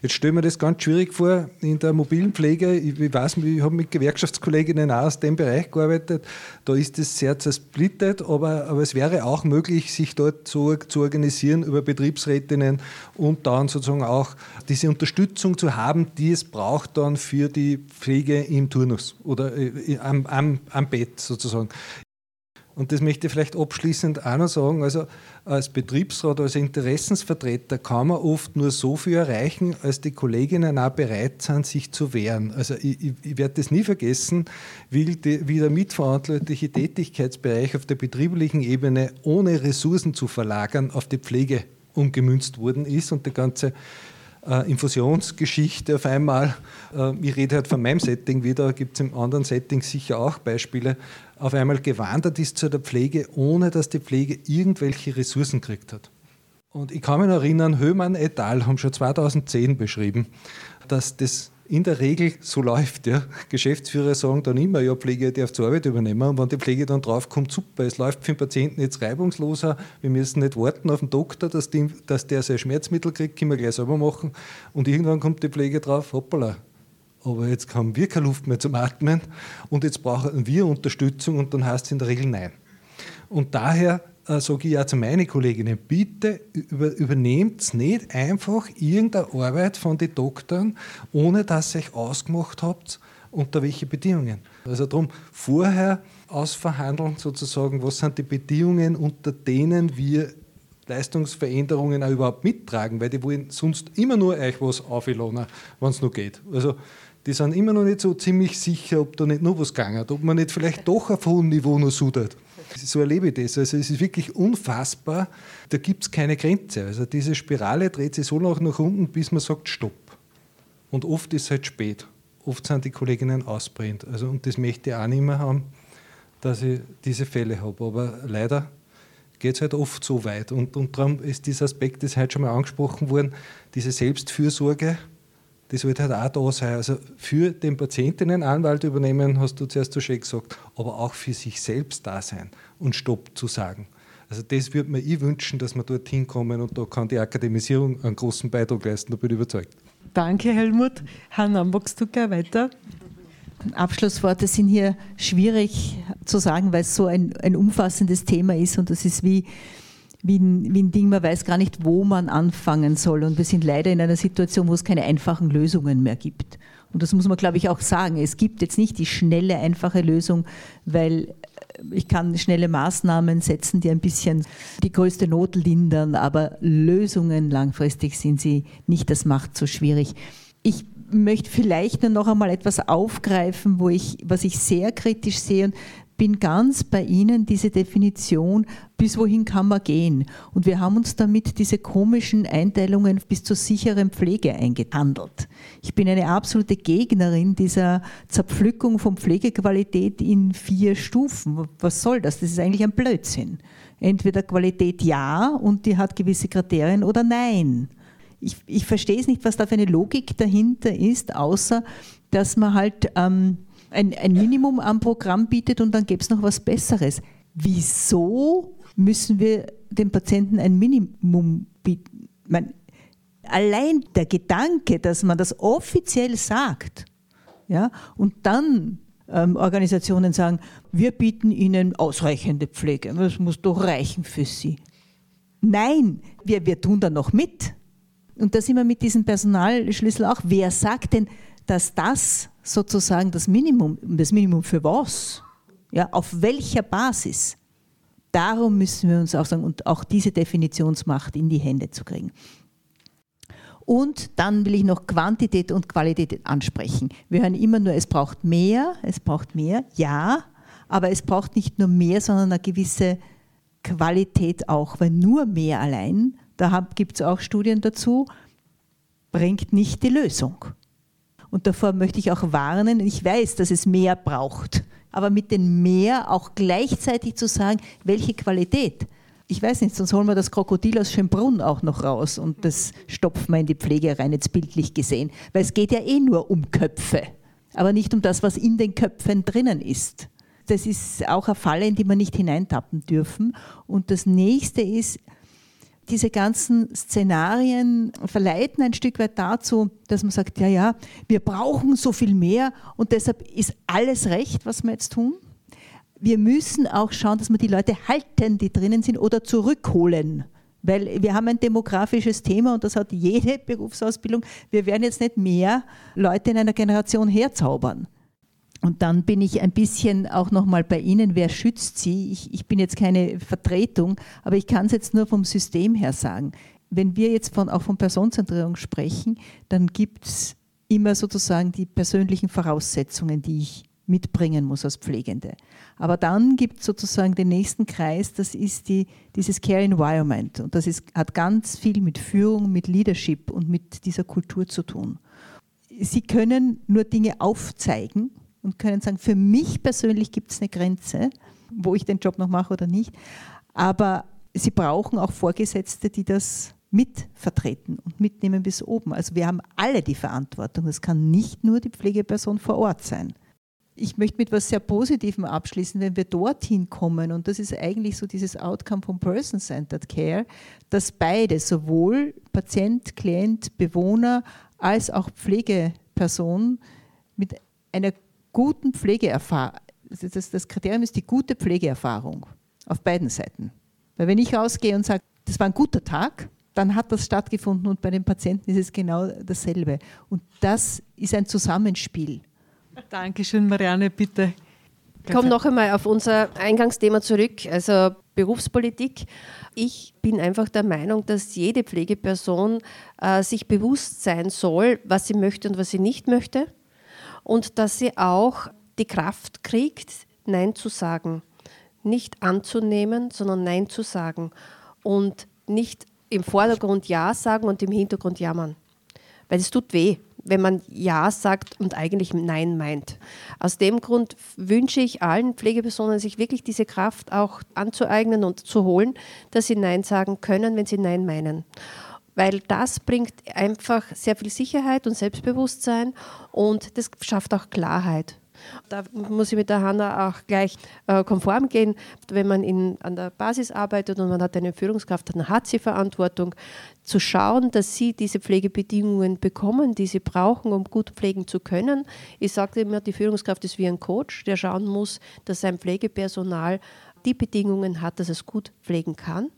Jetzt stellen wir das ganz schwierig vor in der mobilen Pflege. Ich, ich weiß, ich habe mit Gewerkschaftskolleginnen auch aus dem Bereich gearbeitet. Da ist es sehr zersplittet, aber, aber es wäre auch möglich, sich dort so zu organisieren über Betriebsrätinnen und dann sozusagen auch diese Unterstützung zu haben, die es braucht dann für die Pflege im Turnus oder äh, am, am, am Bett sozusagen. Und das möchte ich vielleicht abschließend auch noch sagen. Also als Betriebsrat, als Interessensvertreter kann man oft nur so viel erreichen, als die Kolleginnen auch bereit sind, sich zu wehren. Also ich, ich, ich werde das nie vergessen, wie, die, wie der mitverantwortliche Tätigkeitsbereich auf der betrieblichen Ebene ohne Ressourcen zu verlagern auf die Pflege umgemünzt worden ist und die ganze äh, Infusionsgeschichte auf einmal, äh, ich rede halt von meinem Setting wieder, gibt es im anderen Setting sicher auch Beispiele, auf einmal gewandert ist zu der Pflege, ohne dass die Pflege irgendwelche Ressourcen gekriegt hat. Und ich kann mich noch erinnern, Höhmann et al. haben schon 2010 beschrieben, dass das in der Regel so läuft. Ja. Geschäftsführer sagen dann immer, ja, Pflege darf zur Arbeit übernehmen. Und wenn die Pflege dann draufkommt, super, es läuft für den Patienten jetzt reibungsloser, wir müssen nicht warten auf den Doktor, dass, die, dass der sein Schmerzmittel kriegt, können wir gleich selber machen. Und irgendwann kommt die Pflege drauf, hoppala, aber jetzt haben wir keine Luft mehr zum Atmen und jetzt brauchen wir Unterstützung und dann heißt es in der Regel nein. Und daher äh, sage ich auch zu meinen Kolleginnen, bitte über, übernehmt nicht einfach irgendeine Arbeit von den Doktoren, ohne dass ihr euch ausgemacht habt, unter welche Bedingungen. Also darum vorher ausverhandeln sozusagen, was sind die Bedingungen, unter denen wir Leistungsveränderungen auch überhaupt mittragen, weil die wollen sonst immer nur euch was aufladen, wenn es nur geht. Also die sind immer noch nicht so ziemlich sicher, ob da nicht noch was gegangen hat, ob man nicht vielleicht doch auf hohem Niveau noch sudert. So erlebe ich das. Also es ist wirklich unfassbar, da gibt es keine Grenze. Also diese Spirale dreht sich so lange nach unten, bis man sagt Stopp. Und oft ist es halt spät. Oft sind die Kolleginnen ausbrennt. Also, und das möchte ich auch nicht mehr haben, dass ich diese Fälle habe. Aber leider geht es halt oft so weit. Und, und darum ist dieser Aspekt, das ist heute schon mal angesprochen worden, diese Selbstfürsorge, das wird halt auch da sein. Also für den Patienten einen Anwalt übernehmen, hast du zuerst so schön gesagt, aber auch für sich selbst da sein und Stopp zu sagen. Also das würde mir ich wünschen, dass wir dorthin kommen und da kann die Akademisierung einen großen Beitrag leisten, da bin ich überzeugt. Danke, Helmut. Hanna, magst du gleich weiter? Abschlussworte sind hier schwierig zu sagen, weil es so ein, ein umfassendes Thema ist und das ist wie, wie ein, wie ein Ding, man weiß gar nicht, wo man anfangen soll. Und wir sind leider in einer Situation, wo es keine einfachen Lösungen mehr gibt. Und das muss man, glaube ich, auch sagen. Es gibt jetzt nicht die schnelle, einfache Lösung, weil ich kann schnelle Maßnahmen setzen, die ein bisschen die größte Not lindern, aber Lösungen langfristig sind sie nicht. Das macht so schwierig. Ich möchte vielleicht nur noch einmal etwas aufgreifen, wo ich, was ich sehr kritisch sehe und bin ganz bei Ihnen, diese Definition, bis wohin kann man gehen. Und wir haben uns damit diese komischen Einteilungen bis zur sicheren Pflege eingehandelt. Ich bin eine absolute Gegnerin dieser Zerpflückung von Pflegequalität in vier Stufen. Was soll das? Das ist eigentlich ein Blödsinn. Entweder Qualität ja und die hat gewisse Kriterien oder nein ich, ich verstehe es nicht, was da für eine Logik dahinter ist, außer dass man halt ähm, ein, ein Minimum am Programm bietet und dann gäbe es noch was Besseres. Wieso müssen wir dem Patienten ein Minimum bieten? Man, allein der Gedanke, dass man das offiziell sagt ja, und dann ähm, Organisationen sagen, wir bieten ihnen ausreichende Pflege, das muss doch reichen für sie. Nein, wir, wir tun da noch mit. Und da sind wir mit diesem Personalschlüssel auch. Wer sagt denn, dass das sozusagen das Minimum, das Minimum für was? Ja, auf welcher Basis? Darum müssen wir uns auch sagen und auch diese Definitionsmacht in die Hände zu kriegen. Und dann will ich noch Quantität und Qualität ansprechen. Wir hören immer nur, es braucht mehr, es braucht mehr, ja, aber es braucht nicht nur mehr, sondern eine gewisse Qualität auch, weil nur mehr allein da gibt es auch Studien dazu, bringt nicht die Lösung. Und davor möchte ich auch warnen, ich weiß, dass es mehr braucht, aber mit dem mehr auch gleichzeitig zu sagen, welche Qualität. Ich weiß nicht, sonst holen wir das Krokodil aus Schönbrunn auch noch raus und das stopfen wir in die Pflege rein, jetzt bildlich gesehen. Weil es geht ja eh nur um Köpfe, aber nicht um das, was in den Köpfen drinnen ist. Das ist auch eine Falle, in die wir nicht hineintappen dürfen. Und das nächste ist, diese ganzen Szenarien verleiten ein Stück weit dazu, dass man sagt, ja, ja, wir brauchen so viel mehr und deshalb ist alles recht, was wir jetzt tun. Wir müssen auch schauen, dass wir die Leute halten, die drinnen sind, oder zurückholen. Weil wir haben ein demografisches Thema und das hat jede Berufsausbildung. Wir werden jetzt nicht mehr Leute in einer Generation herzaubern. Und dann bin ich ein bisschen auch nochmal bei Ihnen, wer schützt Sie? Ich, ich bin jetzt keine Vertretung, aber ich kann es jetzt nur vom System her sagen. Wenn wir jetzt von, auch von Personenzentrierung sprechen, dann gibt es immer sozusagen die persönlichen Voraussetzungen, die ich mitbringen muss als Pflegende. Aber dann gibt es sozusagen den nächsten Kreis, das ist die, dieses Care Environment. Und das ist, hat ganz viel mit Führung, mit Leadership und mit dieser Kultur zu tun. Sie können nur Dinge aufzeigen, und können sagen, für mich persönlich gibt es eine Grenze, wo ich den Job noch mache oder nicht. Aber sie brauchen auch Vorgesetzte, die das mitvertreten und mitnehmen bis oben. Also wir haben alle die Verantwortung. Es kann nicht nur die Pflegeperson vor Ort sein. Ich möchte mit etwas sehr Positivem abschließen, wenn wir dorthin kommen, und das ist eigentlich so dieses Outcome von Person-Centered Care, dass beide, sowohl Patient, Klient, Bewohner als auch Pflegeperson mit einer guten Pflegeerfahrung, das, das Kriterium ist die gute Pflegeerfahrung auf beiden Seiten. Weil wenn ich rausgehe und sage, das war ein guter Tag, dann hat das stattgefunden und bei den Patienten ist es genau dasselbe. Und das ist ein Zusammenspiel. Dankeschön, Marianne, bitte. Ich komme noch einmal auf unser Eingangsthema zurück, also Berufspolitik. Ich bin einfach der Meinung, dass jede Pflegeperson äh, sich bewusst sein soll, was sie möchte und was sie nicht möchte und dass sie auch die Kraft kriegt, Nein zu sagen. Nicht anzunehmen, sondern Nein zu sagen. Und nicht im Vordergrund Ja sagen und im Hintergrund jammern. Weil es tut weh, wenn man Ja sagt und eigentlich Nein meint. Aus dem Grund wünsche ich allen Pflegepersonen, sich wirklich diese Kraft auch anzueignen und zu holen, dass sie Nein sagen können, wenn sie Nein meinen weil das bringt einfach sehr viel Sicherheit und Selbstbewusstsein und das schafft auch Klarheit. Da muss ich mit der Hanna auch gleich äh, konform gehen. Wenn man in, an der Basis arbeitet und man hat eine Führungskraft, dann hat sie Verantwortung, zu schauen, dass sie diese Pflegebedingungen bekommen, die sie brauchen, um gut pflegen zu können. Ich sage immer, die Führungskraft ist wie ein Coach, der schauen muss, dass sein Pflegepersonal die Bedingungen hat, dass es gut pflegen kann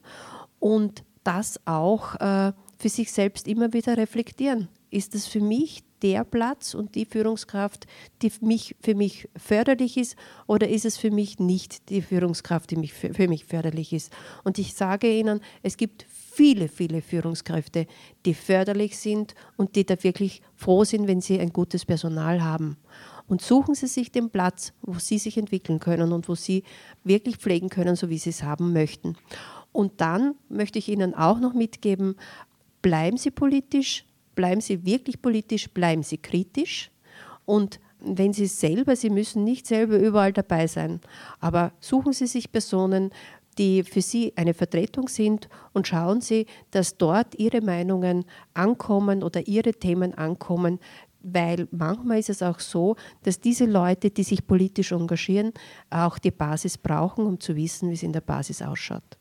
und das auch äh, für sich selbst immer wieder reflektieren. Ist es für mich der Platz und die Führungskraft, die für mich, für mich förderlich ist, oder ist es für mich nicht die Führungskraft, die mich, für mich förderlich ist? Und ich sage Ihnen, es gibt viele, viele Führungskräfte, die förderlich sind und die da wirklich froh sind, wenn sie ein gutes Personal haben. Und suchen Sie sich den Platz, wo Sie sich entwickeln können und wo Sie wirklich pflegen können, so wie Sie es haben möchten. Und dann möchte ich Ihnen auch noch mitgeben, bleiben Sie politisch, bleiben Sie wirklich politisch, bleiben Sie kritisch und wenn Sie selber, Sie müssen nicht selber überall dabei sein, aber suchen Sie sich Personen, die für Sie eine Vertretung sind und schauen Sie, dass dort Ihre Meinungen ankommen oder Ihre Themen ankommen, weil manchmal ist es auch so, dass diese Leute, die sich politisch engagieren, auch die Basis brauchen, um zu wissen, wie es in der Basis ausschaut.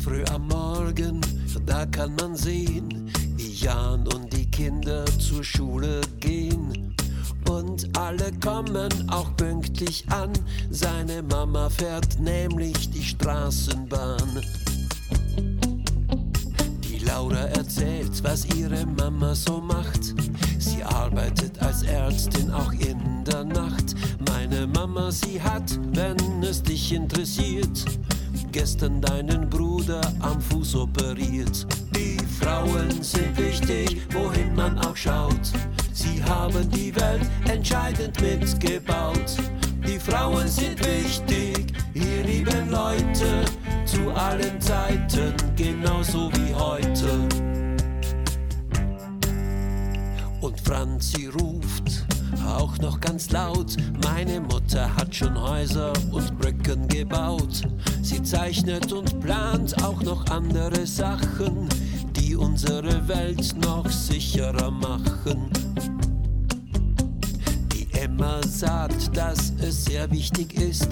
Sehr früh am Morgen, da kann man sehen, wie Jan und die Kinder zur Schule gehen. Und alle kommen auch pünktlich an. Seine Mama fährt nämlich die Straßenbahn. Die Laura erzählt, was ihre Mama so macht. Sie arbeitet als Ärztin auch in der Nacht. Meine Mama, sie hat, wenn es dich interessiert, gestern deinen Bruder am Fuß operiert. Die Frauen sind wichtig, wohin man auch schaut. Sie haben die Welt entscheidend mitgebaut. Die Frauen sind wichtig, ihr lieben Leute, zu allen Zeiten, genauso wie heute. Und Franzi ruft auch noch ganz laut, meine Mutter hat schon Häuser und Brücken gebaut. Sie zeichnet und plant auch noch andere Sachen, die unsere Welt noch sicherer machen. Die Emma sagt, dass es sehr wichtig ist,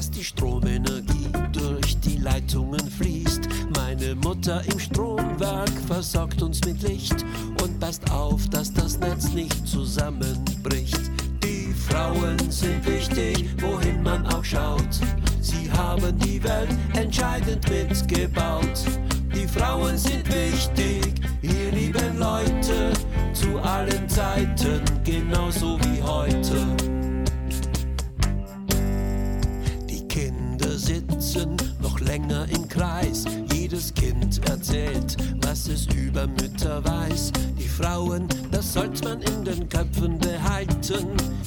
dass die Stromenergie durch die Leitungen fließt. Meine Mutter im Stromwerk versorgt uns mit Licht und passt auf, dass das Netz nicht zusammenbricht. Die Frauen sind wichtig, wohin man auch schaut. Sie haben die Welt entscheidend mitgebaut. Die Frauen sind wichtig, ihr lieben Leute, zu allen Zeiten, genauso wie heute. Sitzen noch länger im Kreis. Jedes Kind erzählt, was es über Mütter weiß. Die Frauen, das sollte man in den Köpfen behalten,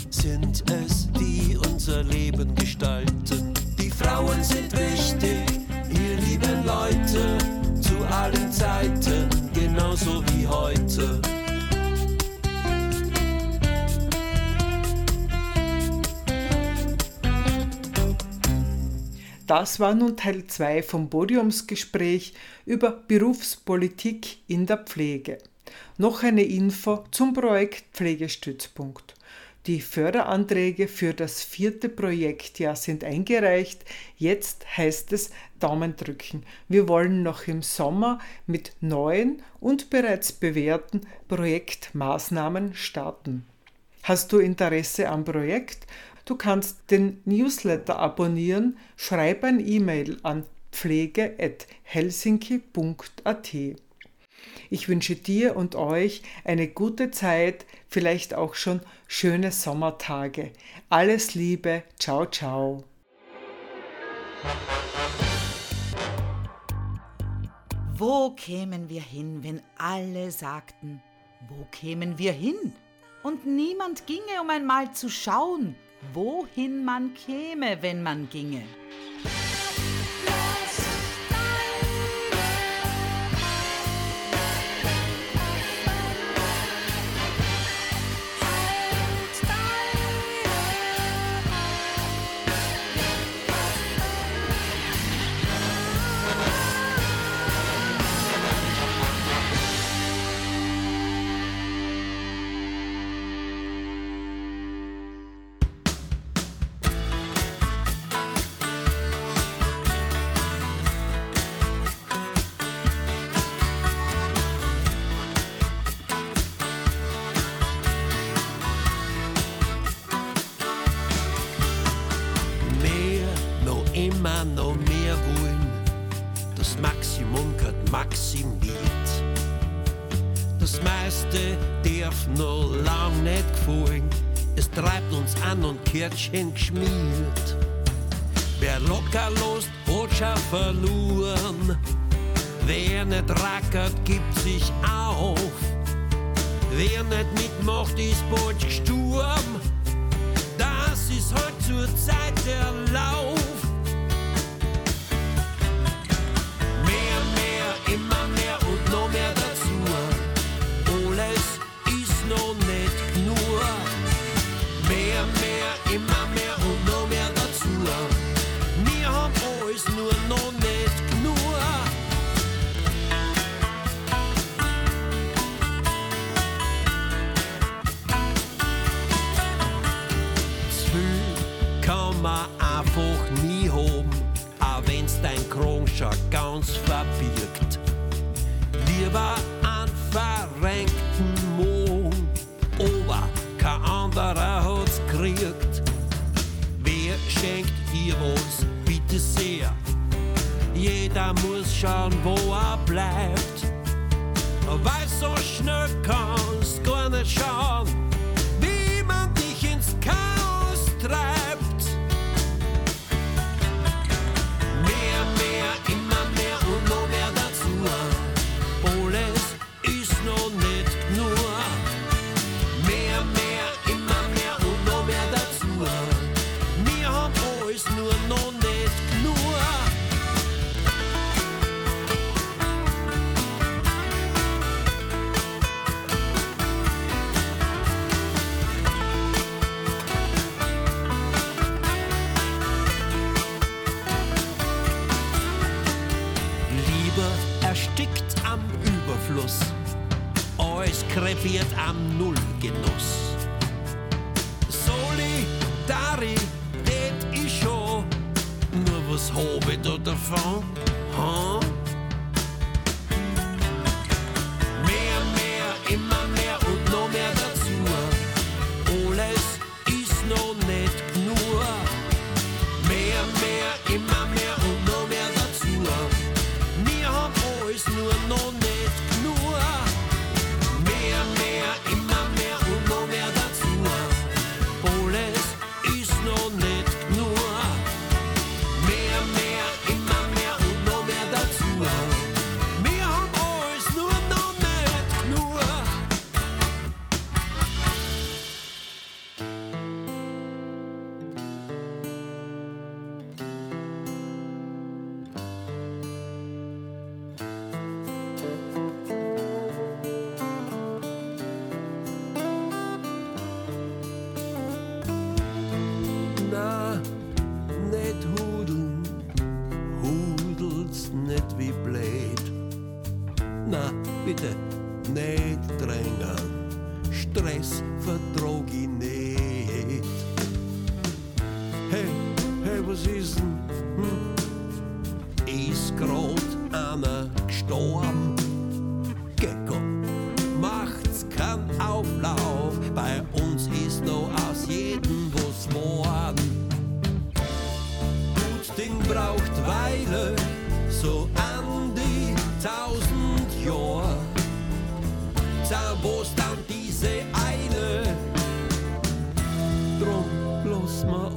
sind es, die unser Leben gestalten. Die Frauen sind wichtig, ihr lieben Leute, zu allen Zeiten, genauso wie heute. Das war nun Teil 2 vom Podiumsgespräch über Berufspolitik in der Pflege. Noch eine Info zum Projekt Pflegestützpunkt. Die Förderanträge für das vierte Projektjahr sind eingereicht. Jetzt heißt es Daumen drücken. Wir wollen noch im Sommer mit neuen und bereits bewährten Projektmaßnahmen starten. Hast du Interesse am Projekt? Du kannst den Newsletter abonnieren, schreib ein E-Mail an pflege.helsinki.at. Ich wünsche dir und euch eine gute Zeit, vielleicht auch schon schöne Sommertage. Alles Liebe, ciao, ciao. Wo kämen wir hin, wenn alle sagten, wo kämen wir hin? Und niemand ginge, um einmal zu schauen, wohin man käme, wenn man ginge. das meiste darf noch lang nicht gefallen. Es treibt uns an und Kärtchen geschmiert. Wer locker los, hat schon verloren. Wer nicht rackert, gibt sich auf. Wer nicht mitmacht, ist bald gestorben. Das ist heute halt zur Zeit erlaubt. uns verbirgt. Lieber an verrenkten Mond, aber kein anderer hat's kriegt. Wer schenkt ihr uns bitte sehr? Jeder muss schauen, wo er bleibt. Weil so schnell kannst gar nicht schauen, wie man dich ins Chaos treibt. wird am Nullgenuss. Solidari red ich schon, nur was habe ich da davon? Sag, wo stand diese eine? Drum bloß mal